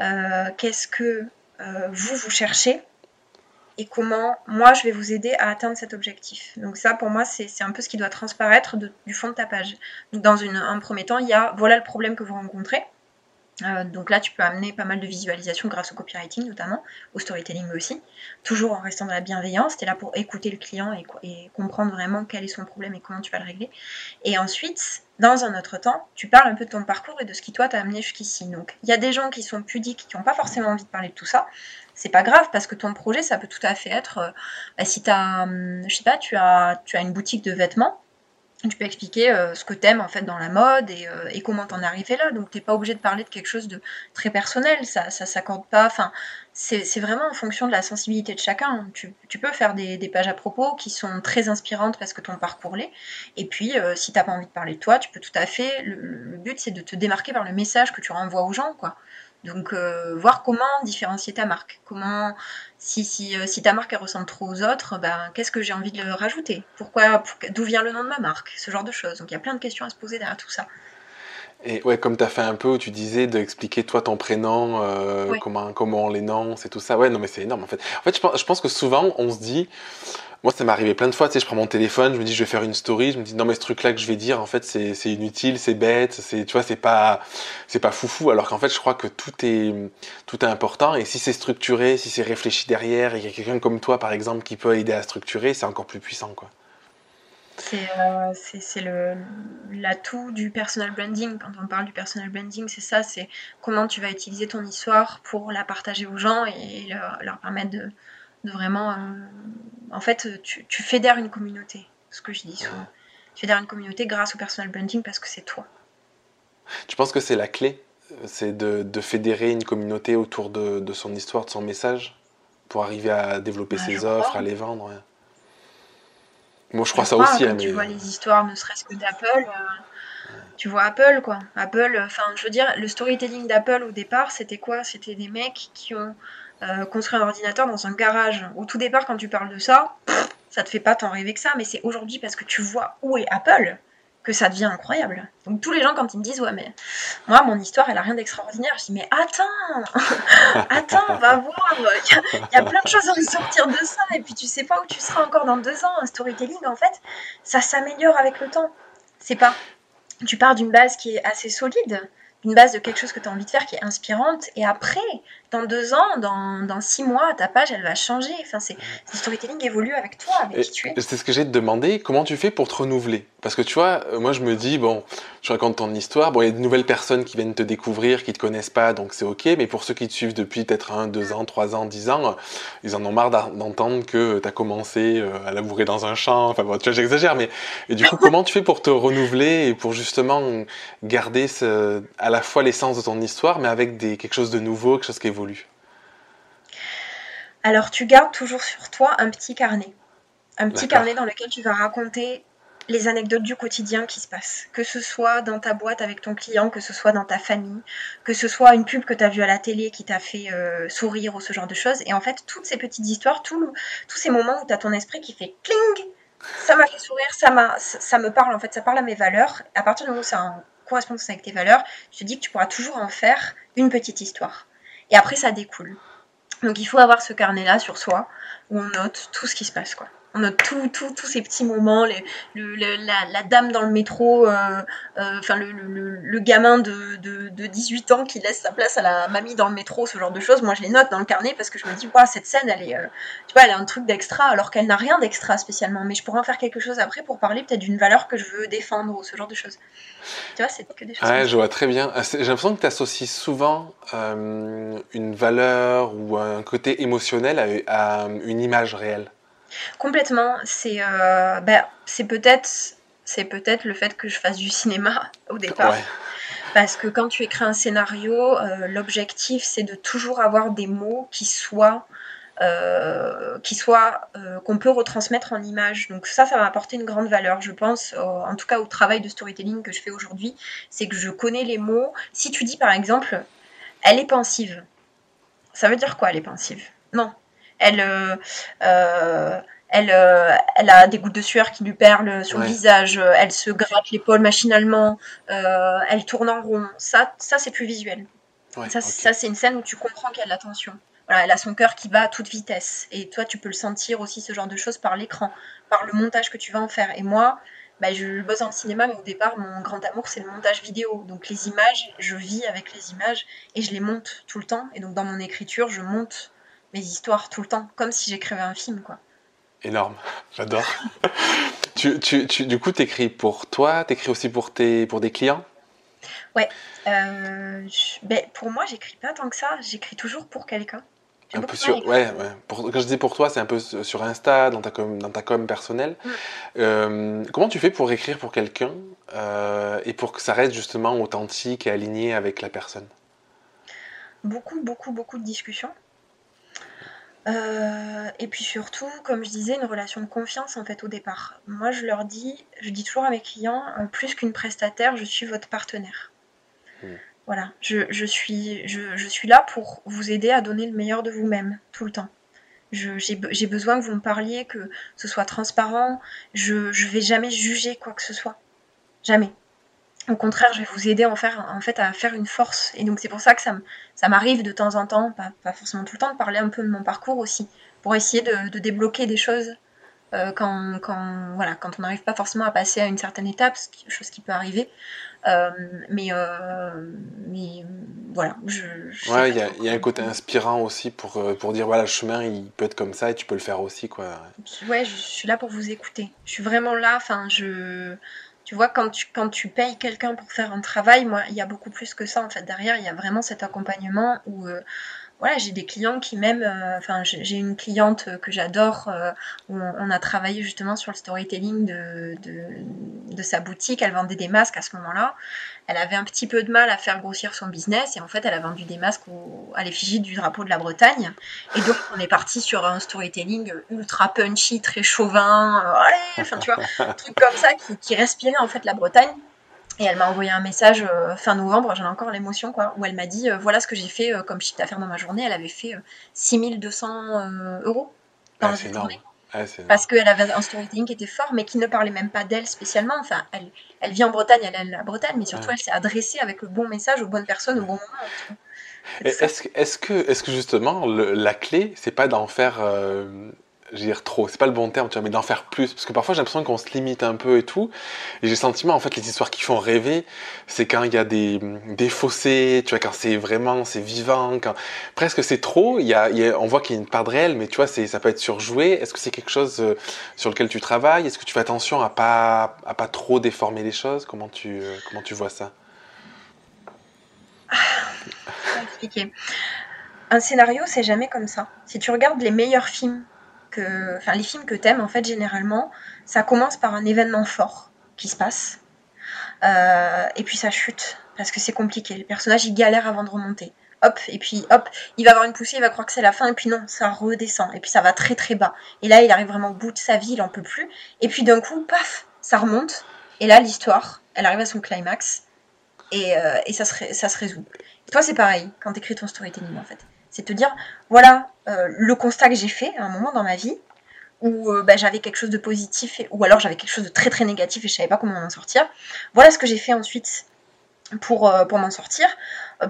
euh, qu'est-ce que euh, vous, vous cherchez et comment moi je vais vous aider à atteindre cet objectif. Donc ça pour moi c'est un peu ce qui doit transparaître du fond de ta page. Dans un premier temps il y a voilà le problème que vous rencontrez. Euh, donc là, tu peux amener pas mal de visualisation grâce au copywriting notamment, au storytelling aussi, toujours en restant dans la bienveillance. Tu es là pour écouter le client et, et, comprendre vraiment quel est son problème et comment tu vas le régler. Et ensuite, dans un autre temps, tu parles un peu de ton parcours et de ce qui toi t'a amené jusqu'ici. Donc il y a des gens qui sont pudiques, qui n'ont pas forcément envie de parler de tout ça c'est pas grave parce que ton projet, ça peut tout à fait être, euh, bah, si as, je sais pas, tu as, une boutique de vêtements, tu peux expliquer euh, ce que t'aimes en fait dans la mode et, euh, et comment t'en es arrivé là. Donc t'es pas obligé de parler de quelque chose de très personnel, ça, ça s'accorde pas. Enfin, c'est vraiment en fonction de la sensibilité de chacun. Tu, peux faire des, pages à propos qui sont très inspirantes parce que ton parcours l'est. Et puis, si t'as pas envie de parler de toi, tu peux tout à fait. Le, le but, c'est de te démarquer par le message que tu renvoies aux gens, quoi. Donc, euh, voir comment différencier ta marque. Comment, si, si, euh, si ta marque ressemble trop aux autres, ben, qu'est-ce que j'ai envie de rajouter? Pourquoi, d'où vient le nom de ma marque? Ce genre de choses. Donc, il y a plein de questions à se poser derrière tout ça. Et ouais, comme tu as fait un peu où tu disais d'expliquer toi ton prénom, euh, comment, comment on l'énonce et tout ça. Ouais, non, mais c'est énorme en fait. En fait, je pense, je pense que souvent on se dit, moi, ça m'est arrivé plein de fois, tu sais, je prends mon téléphone, je me dis, je vais faire une story, je me dis, non, mais ce truc-là que je vais dire, en fait, c'est, c'est inutile, c'est bête, c'est, tu vois, c'est pas, c'est pas foufou, alors qu'en fait, je crois que tout est, tout est important, et si c'est structuré, si c'est réfléchi derrière, et qu'il y a quelqu'un comme toi, par exemple, qui peut aider à structurer, c'est encore plus puissant, quoi. C'est, euh, c'est, l'atout du personal branding. Quand on parle du personal branding, c'est ça, c'est comment tu vas utiliser ton histoire pour la partager aux gens et leur, leur permettre de, de vraiment. Euh, en fait, tu, tu, fédères une communauté, ce que je dis souvent. Tu fédères une communauté grâce au personal branding parce que c'est toi. Tu penses que c'est la clé C'est de, de, fédérer une communauté autour de, de, son histoire, de son message pour arriver à développer bah, ses offres, à les vendre Moi, je crois ça aussi. Hein, tu vois les histoires, ne serait-ce que d'Apple. Euh, tu vois Apple, quoi. Apple, enfin, je veux dire, le storytelling d'Apple au départ, c'était quoi? C'était des mecs qui ont euh, construire un ordinateur dans un garage. Au tout départ, quand tu parles de ça, ça te fait pas tant rêver que ça, mais c'est aujourd'hui parce que tu vois où est Apple que ça devient incroyable. Donc tous les gens quand ils me disent ouais mais moi mon histoire elle a rien d'extraordinaire, je dis mais attends, [LAUGHS] attends, va voir, il y, a plein de choses à ressortir de ça et puis tu sais pas où tu seras encore dans deux ans. Un storytelling en fait, ça s'améliore avec le temps. C'est pas, tu pars d'une base qui est assez solide, une base de quelque chose que tu as envie de faire qui est inspirante. Et après, dans deux ans, dans, dans six mois, ta page, elle va changer. Enfin, c'est, le storytelling évolue avec toi, avec qui tu es. C'est ce que j'ai te demander. Comment tu fais pour te renouveler? Parce que tu vois, euh, moi, je me dis, bon, je raconte ton histoire. Bon, il y a de nouvelles personnes qui viennent te découvrir, qui te connaissent pas, donc c'est ok. Mais pour ceux qui te suivent depuis peut-être un, deux ans, trois ans, dix ans, ils en ont marre d'entendre que tu as commencé euh, à labourer dans un champ. Enfin, bon, tu vois, j'exagère. Mais et du coup, [LAUGHS] comment tu fais pour te renouveler et pour justement garder ce, à la fois l'essence de ton histoire, mais avec des, quelque chose de nouveau, quelque chose qui évolue alors tu gardes toujours sur toi un petit carnet. Un petit carnet dans lequel tu vas raconter les anecdotes du quotidien qui se passent. Que ce soit dans ta boîte avec ton client, que ce soit dans ta famille, que ce soit une pub que tu as vue à la télé qui t'a fait euh, sourire ou ce genre de choses. Et en fait, toutes ces petites histoires, tous ces moments où tu as ton esprit qui fait cling, ça m'a fait sourire, ça, ça me parle en fait, ça parle à mes valeurs. À partir du moment où ça en correspondance avec tes valeurs, je te dis que tu pourras toujours en faire une petite histoire. Et après, ça découle. Donc il faut avoir ce carnet-là sur soi où on note tout ce qui se passe. quoi. On note tout, tout, tous ces petits moments, les, le, la, la, dame dans le métro, euh, euh, enfin le, gamin de, de, de, 18 ans qui laisse sa place à la mamie dans le métro, ce genre de choses. Moi, je les note dans le carnet parce que je me dis, wow, cette scène, elle est, euh, tu vois, elle a un truc d'extra, alors qu'elle n'a rien d'extra spécialement. Mais je pourrais en faire quelque chose après pour parler peut-être d'une valeur que je veux défendre ou ce genre de choses. Tu vois, c'est que des choses. Ouais, je vois très bien. J'ai l'impression que tu associes souvent une valeur ou un côté émotionnel à, à une image réelle. Complètement. C'est euh, ben, c'est peut-être c'est peut-être le fait que je fasse du cinéma au départ. Parce que quand tu écris un scénario, euh, l'objectif c'est de toujours avoir des mots qui soient euh, qui qu'on peut retransmettre en image. Donc ça, ça va apporter une grande valeur, je pense. en tout cas, au travail de storytelling que je fais aujourd'hui, c'est que je connais les mots. Si tu dis par exemple, elle est pensive, ça veut dire quoi, elle est pensive? Non, elle, euh, euh, elle, euh, elle a des gouttes de sueur qui lui perlent sur le visage, elle se gratte l'épaule machinalement, elle tourne en rond. Ça, ça c'est plus visuel. ça, ça c'est une scène où tu comprends qu'elle a de l'attention. Voilà, elle a son cœur qui bat à toute vitesse. Et toi, tu peux le sentir aussi, ce genre de choses, par l'écran, par le montage que tu vas en faire. Et moi, bah, je bosse en cinéma, mais au départ, mon grand amour, c'est le montage vidéo. Donc les images, je vis avec les images et je les monte tout le temps. Et donc dans mon écriture, je monte mes histoires tout le temps, comme si j'écrivais un film, quoi. Énorme, [LAUGHS] j'adore. [LAUGHS] tu, tu, tu, du coup, tu écris pour toi, tu écris aussi pour, tes, pour des clients? Ouais. Euh, ben, pour moi, j'écris pas tant que ça, j'écris toujours pour quelqu'un. Un peu sur, ouais, ouais. Pour, quand je dis pour toi, c'est un peu sur Insta, dans ta com, dans ta com personnelle. Mm. Euh, comment tu fais pour écrire pour quelqu'un euh, et pour que ça reste justement authentique et aligné avec la personne? Beaucoup, beaucoup, beaucoup de discussions. Euh, et puis surtout, comme je disais, une relation de confiance en fait au départ. Moi, je leur dis, je dis toujours à mes clients, euh, plus qu'une prestataire, je suis votre partenaire. Hmm. Voilà, je, suis, je, suis là pour vous aider à donner le meilleur de vous-même tout le temps. J'ai besoin que vous me parliez, que ce soit transparent. Je ne vais jamais juger quoi que ce soit. Jamais. Au contraire, je vais vous aider en, faire, en fait à faire une force. Et donc c'est pour ça que ça m'arrive de temps en temps, pas, forcément tout le temps, de parler un peu de mon parcours aussi, pour essayer de, débloquer des choses euh, quand, quand, voilà, quand on n'arrive pas forcément à passer à une certaine étape, chose qui peut arriver. Euh, mais, euh, mais voilà. Je, ouais, il y, a un côté inspirant aussi pour, pour dire voilà, le chemin il peut être comme ça et tu peux le faire aussi. Quoi. ouais, je suis là pour vous écouter. Je suis vraiment là. Enfin, je tu vois, quand tu, quand tu payes quelqu'un pour faire un travail, moi, il y a beaucoup plus que ça, en fait. Derrière, il y a vraiment cet accompagnement où, euh, voilà, j'ai des clients qui même, euh, enfin, j'ai une cliente que j'adore, euh, où on, a travaillé justement sur le storytelling de, de, sa boutique. Elle vendait des masques à ce moment-là. Elle avait un petit peu de mal à faire grossir son business et en fait, elle a vendu des masques à l'effigie du drapeau de la Bretagne. Et donc, on est parti sur un storytelling ultra punchy, très chauvin. allez, enfin, tu vois, un truc comme ça qui, qui respirait en fait la Bretagne. Et elle m'a envoyé un message euh, fin novembre, j'en ai encore l'émotion, quoi, où elle m'a dit euh, voilà ce que j'ai fait euh, comme chiffre d'affaires dans ma journée. Elle avait fait 6200 euros dans cette journée. Parce qu'elle avait un storytelling qui était fort, mais qui ne parlait même pas d'elle spécialement. Enfin, elle, elle, vit en Bretagne, elle aime la Bretagne, mais surtout, elle s'est adressée avec le bon message aux bonnes personnes au bon moment. Est-ce est que, est que justement, la clé, c'est pas d'en faire je dire trop, c'est pas le bon terme, tu vois, mais d'en faire plus. Parce que parfois j'ai l'impression qu'on se limite un peu et tout. Et j'ai le sentiment, en fait, les histoires qui font rêver, c'est quand il y a des, des fossés, tu vois, quand c'est vraiment, c'est vivant, quand presque c'est trop, y a, on voit qu'il y a une part de réel, mais tu vois, ça peut être surjoué. Est-ce que c'est quelque chose euh, sur lequel tu travailles? Est-ce que tu fais attention à pas, à pas trop déformer les choses? Comment tu, euh, comment tu vois ça? Ah, expliquer. Un scénario, c'est jamais comme ça. Si tu regardes les meilleurs films enfin, les films que t'aimes, en fait, généralement, ça commence par un événement fort qui se passe, euh, et puis ça chute parce que c'est compliqué. Le personnage il galère avant de remonter. Hop, et puis hop, il va avoir une poussée, il va croire que c'est la fin, et puis non, ça redescend, et puis ça va très très bas. Et là, il arrive vraiment au bout de sa vie, il en peut plus. Et puis d'un coup, paf, ça remonte, et là, l'histoire, elle arrive à son climax, et, euh, et ça, se, résout. Et toi, c'est pareil quand t'écris ton storytelling en fait. C'est te dire, voilà le constat que j'ai fait à un moment dans ma vie, où euh, bah, j'avais quelque chose de positif, ou alors j'avais quelque chose de très très négatif et je savais pas comment m'en sortir. Voilà ce que j'ai fait ensuite pour, euh, pour m'en sortir.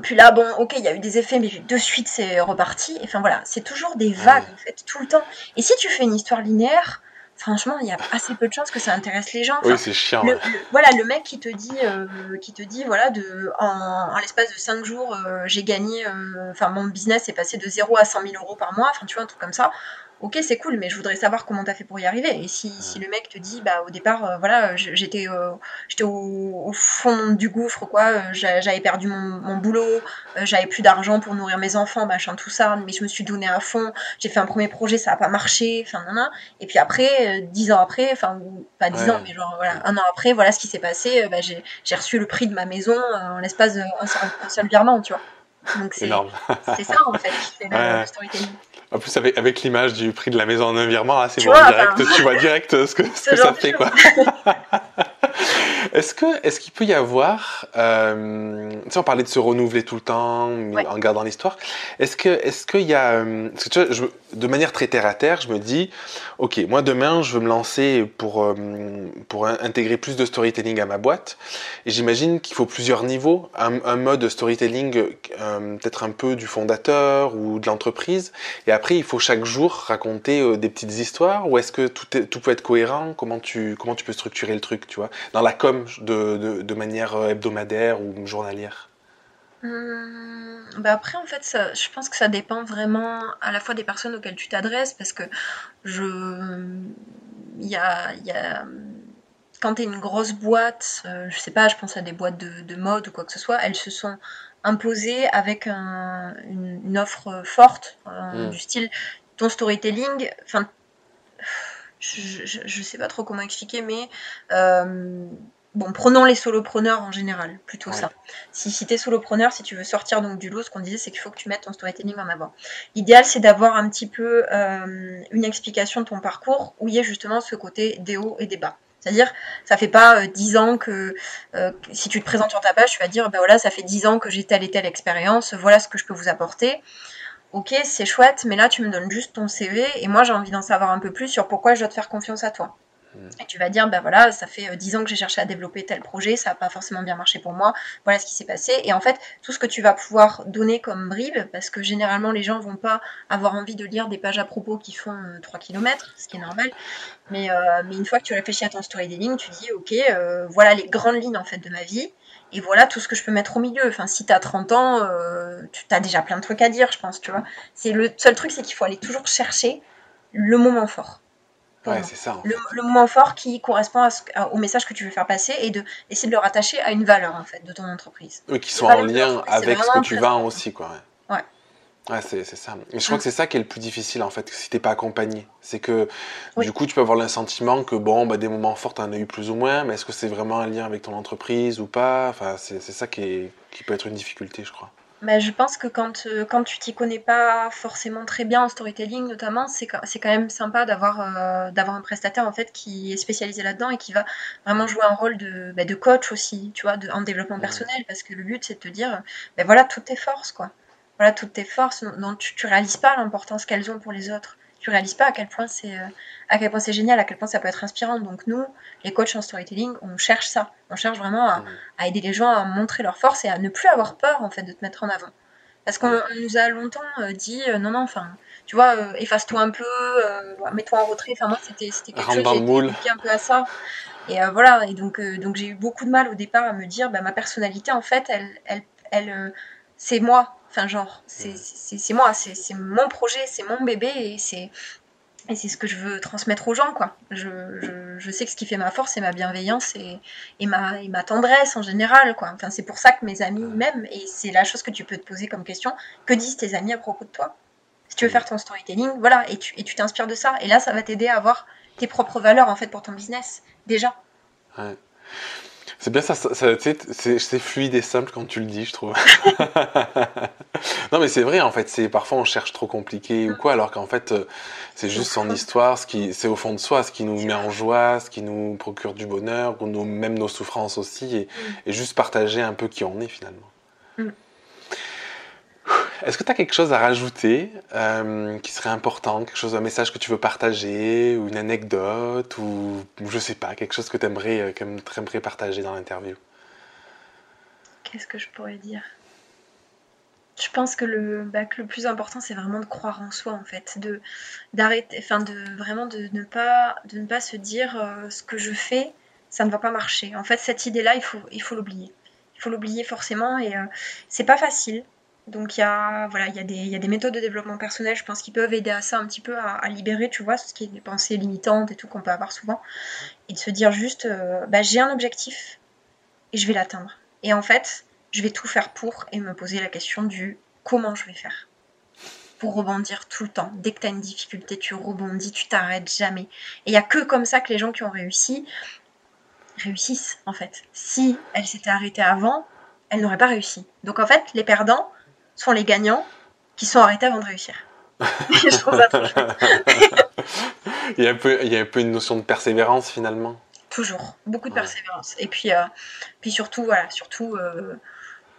puis là, bon, ok, il y a eu des effets, mais de suite c'est reparti. Enfin voilà, c'est toujours des vagues en fait, tout le temps. Et si tu fais une histoire linéaire, franchement, il y a assez peu de chances que ça intéresse les gens. oui, c'est chiant. Le, voilà, le mec qui te dit, euh, qui te dit, voilà, de, en, l'espace de 5 jours, euh, j'ai gagné, euh, enfin, mon business est passé de 0 à 100 000 euros par mois, enfin, tu vois, un truc comme ça ok c'est cool mais je voudrais savoir comment tu as fait pour y arriver. Et si, si le mec te dit bah au départ euh, voilà j'étais euh, j'étais au, fond du gouffre quoi euh, j'avais perdu mon, mon boulot j'avais plus d'argent pour nourrir mes enfants machin tout ça mais je me suis donné à fond j'ai fait un premier projet ça a pas marché enfin et puis après dix ans après enfin pas dix ans mais genre voilà un an après voilà ce qui s'est passé bah, j'ai reçu le prix de ma maison en l'espace d'un seul, virement tu vois. Donc c'est ça en fait fait le storytelling en plus, avec, avec l'image du prix de la maison en un virement, c'est bon, direct, tu vois direct ce que, ce que ça fait, quoi. [LAUGHS] Est-ce que est-ce qu'il peut y avoir, euh, tu sais, on parlait de se renouveler tout le temps en gardant l'histoire. Est-ce que est-ce qu'il y a, euh, parce que tu vois, je, de manière très terre à terre, je me dis, ok, moi demain, je veux me lancer pour euh, pour intégrer plus de storytelling à ma boîte, et j'imagine qu'il faut plusieurs niveaux, un, un mode storytelling euh, peut-être un peu du fondateur ou de l'entreprise, et après il faut chaque jour raconter des petites histoires, ou est-ce que tout est, tout peut être cohérent? Comment tu comment tu peux structurer le truc, tu vois, dans la com de, de, manière euh, hebdomadaire ou journalière hum, bah après, en fait, ça, je pense que ça dépend vraiment à la fois des personnes auxquelles tu t'adresses, parce que je, il y a, y a, quand tu es une grosse boîte, euh, je sais pas, je pense à des boîtes de, de, mode ou quoi que ce soit, elles se sont imposées avec un, une, offre forte, euh, mmh. du style ton storytelling, enfin, je, je, sais pas trop comment expliquer, mais euh, bon, prenons les solopreneurs en général, plutôt ça. Si, si tu es solopreneur, si tu veux sortir donc du lot, ce qu'on disait, c'est qu'il faut que tu mettes ton storytelling en avant. L'idéal, c'est d'avoir un petit peu euh, une explication de ton parcours où il y a justement ce côté des hauts et des bas. C'est-à-dire, ça fait pas euh, dix ans que si tu te présentes sur ta page, tu vas dire, ben voilà, ça fait dix ans que j'ai telle et telle expérience, voilà ce que je peux vous apporter ok, c'est chouette, mais là, tu me donnes juste ton CV et moi, j'ai envie d'en savoir un peu plus sur pourquoi je dois te faire confiance à toi. Et tu vas dire, ben voilà, ça fait 10 euh, ans que j'ai cherché à développer tel projet, ça n'a pas forcément bien marché pour moi, voilà ce qui s'est passé. Et en fait, tout ce que tu vas pouvoir donner comme bribe, parce que généralement les gens vont pas avoir envie de lire des pages à propos qui font 3 euh, km, ce qui est normal. Mais, euh, mais une fois que tu réfléchis à ton storytelling, tu dis, ok, voilà les grandes lignes en fait de ma vie et voilà tout ce que je peux mettre au milieu. Enfin, si tu as 30 ans, tu as déjà plein de trucs à dire, je pense, tu vois. C'est le seul truc, c'est qu'il faut aller toujours chercher le moment fort. Ouais, c'est ça. Le, moment fort qui correspond au message que tu veux faire passer et de essayer de le rattacher à une valeur en fait de ton entreprise. Oui, qui soit en lien avec ce que tu vends aussi, quoi. Ouais. Ouais, c'est ça. Et je crois que c'est ça qui est le plus difficile en fait, si t'es pas accompagné. C'est que du coup, tu peux avoir le sentiment que bon, bah, des moments forts, t'en as eu plus ou moins, mais est-ce que c'est vraiment un lien avec ton entreprise ou pas? Enfin, c'est ça qui, est, qui peut être une difficulté, je crois. Bah, je pense que quand, euh, quand tu t'y connais pas forcément très bien en storytelling notamment, c'est quand même sympa d'avoir euh, d'avoir un prestataire en fait qui est spécialisé là-dedans et qui va vraiment jouer un rôle de, bah, de coach aussi, tu vois, de, en développement personnel, parce que le but c'est de te dire, ben voilà toutes tes forces quoi. Voilà toutes tes forces dont tu, tu réalises pas l'importance qu'elles ont pour les autres. Tu réalises pas à quel point c'est euh, à quel point c'est génial, à quel point ça peut être inspirant. Donc nous, les coachs en storytelling, on cherche ça. On cherche vraiment à, mmh. aider les gens à montrer leurs forces et à ne plus avoir peur en fait de te mettre en avant. Parce qu'on nous a longtemps euh, dit euh, non non enfin tu vois efface-toi un peu, mets-toi en retrait. Enfin moi c'était c'était quelque chose qui un peu à ça. Et voilà et donc donc j'ai eu beaucoup de mal au départ à me dire bah, ma personnalité en fait elle elle elle c'est moi Enfin, genre, c'est moi, c'est mon projet, c'est mon bébé et c'est et c'est ce que je veux transmettre aux gens, quoi. Je, je, je, sais que ce qui fait ma force, c'est ma bienveillance et, et, ma, et ma tendresse en général, quoi. Enfin, c'est pour ça que mes amis m'aiment et c'est la chose que tu peux te poser comme question. Que disent tes amis à propos de toi? Si tu veux faire ton storytelling, voilà, et tu et tu t'inspires de ça. Et là, ça va t'aider à avoir tes propres valeurs, en fait, pour ton business, déjà. Ouais. C'est bien ça, c'est fluide et simple quand tu le dis, je trouve. [LAUGHS] non, mais c'est vrai, en fait, c'est parfois on cherche trop compliqué ou quoi, alors qu'en fait, euh, c'est juste son histoire, ce qui, c'est au fond de soi, ce qui nous met en joie, ce qui nous procure du bonheur, ou même nos souffrances aussi, et, mm. et, juste partager un peu qui on est finalement. Est-ce que tu as quelque chose à rajouter euh, qui serait important, quelque chose, un message que tu veux partager, ou une anecdote, ou je sais pas, quelque chose que tu aimerais, euh, aimerais partager dans l'interview? Qu'est-ce que je pourrais dire? Je pense que le, bah, le plus important, c'est vraiment de croire en soi, en fait, de d'arrêter, enfin, de vraiment de ne pas, de ne pas se dire euh, ce que je fais, ça ne va pas marcher. En fait, cette idée-là, il faut, il faut l'oublier. Il faut l'oublier forcément, et euh, c'est pas facile. Donc il y a, voilà, il y, a des, y a des méthodes de développement personnel, je pense, qui peuvent aider à ça un petit peu à, libérer, tu vois, ce qui est des pensées limitantes et tout qu'on peut avoir souvent, et de se dire juste, euh, bah, j'ai un objectif et je vais l'atteindre. Et en fait, je vais tout faire pour et me poser la question du comment je vais faire pour rebondir tout le temps. Dès que tu as une difficulté, tu rebondis, tu t'arrêtes jamais. Et il n'y a que comme ça que les gens qui ont réussi réussissent, en fait. Si elles s'étaient arrêtées avant, elles n'auraient pas réussi. Donc en fait, les perdants sont les gagnants qui sont arrêtés avant de réussir. [LAUGHS] je trouve ça trop [LAUGHS] il, y a un peu, il y a un peu une notion de persévérance finalement. Toujours, beaucoup de persévérance. Et puis, euh, puis surtout, voilà, surtout, euh,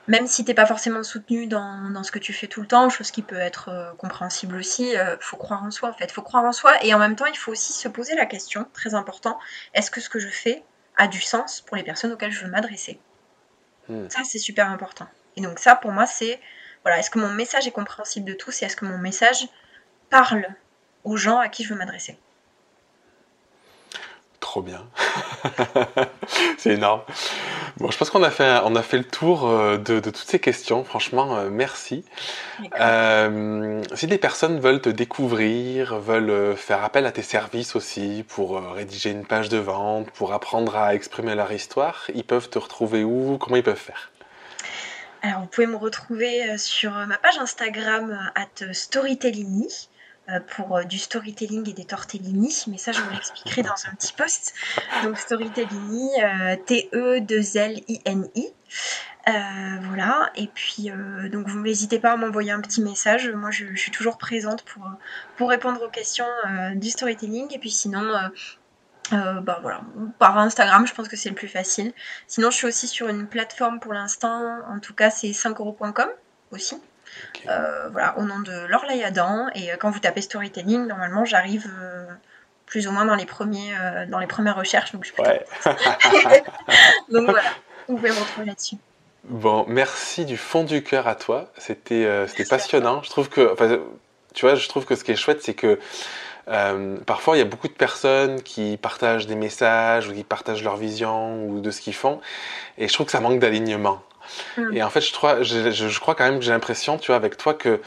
même si t'es pas forcément soutenu dans, ce que tu fais tout le temps, chose qui peut être euh, compréhensible aussi, il faut croire en soi en fait. faut croire en soi et en même temps, il faut aussi se poser la question, très important, est-ce que ce que je fais a du sens pour les personnes auxquelles je veux m'adresser? Hmm. Ça, c'est super important. Et donc ça, pour moi, c'est, voilà, est-ce que mon message est compréhensible de tous et est-ce que mon message parle aux gens à qui je veux m'adresser? Trop bien. [LAUGHS] c'est énorme. Bon, je pense qu'on a fait, on a fait le tour euh, de, toutes ces questions. Franchement, euh, merci. Euh, si des personnes veulent te découvrir, veulent faire appel à tes services aussi pour rédiger une page de vente, pour apprendre à exprimer leur histoire, ils peuvent te retrouver où? Comment ils peuvent faire? Alors, vous pouvez me retrouver sur ma page Instagram at storytelling euh, pour euh, du storytelling et des tortellini, mais ça je vous l'expliquerai dans un petit post. Donc storytelling, euh, T-E-2-L-I-N-I. voilà, et puis donc vous n'hésitez pas à m'envoyer un petit message. Moi je, suis toujours présente pour, pour répondre aux questions du storytelling. Et puis sinon, bah voilà, par Instagram, je pense que c'est le plus facile. Sinon, je suis aussi sur une plateforme pour l'instant, en tout cas, c'est 5euros.com aussi. Euh, voilà, au nom de Laure Adam. Et euh, quand vous tapez storytelling, normalement, j'arrive euh, plus ou moins dans les, premiers, dans les premières recherches. Donc, je [LAUGHS] [LAUGHS] donc voilà, vous pouvez me retrouver là-dessus. Bon, merci du fond du cœur à toi. C'était c'était passionnant. Je trouve que, tu vois, je trouve que ce qui est chouette, c'est que parfois, il y a beaucoup de personnes qui partagent des messages ou qui partagent leur vision ou de ce qu'ils font. Et je trouve que ça manque d'alignement. Mm. Et en fait, je crois, je, je crois quand même que j'ai l'impression, tu vois, avec toi, que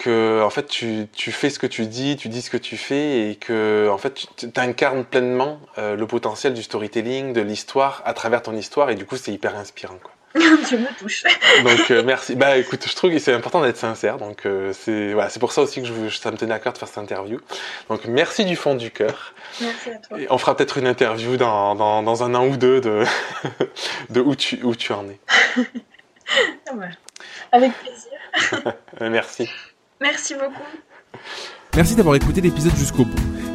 que en fait tu, tu, fais ce que tu dis, tu dis ce que tu fais et que en fait tu incarnes pleinement euh, le potentiel du storytelling, de l'histoire à travers ton histoire et du coup c'est hyper inspirant quoi. [LAUGHS] tu me touches. donc euh, merci. Bah écoute, je trouve que c'est important d'être sincère donc euh, c'est voilà, c'est pour ça aussi que je, ça me tenait à cœur de faire cette interview. Donc merci du fond du cœur. Merci à toi. Et on fera peut-être une interview dans, dans, dans, un an ou deux de, [LAUGHS] de où tu où tu en es. Avec plaisir. [LAUGHS] Merci. Merci beaucoup. Merci d'avoir écouté l'épisode jusqu'au bout.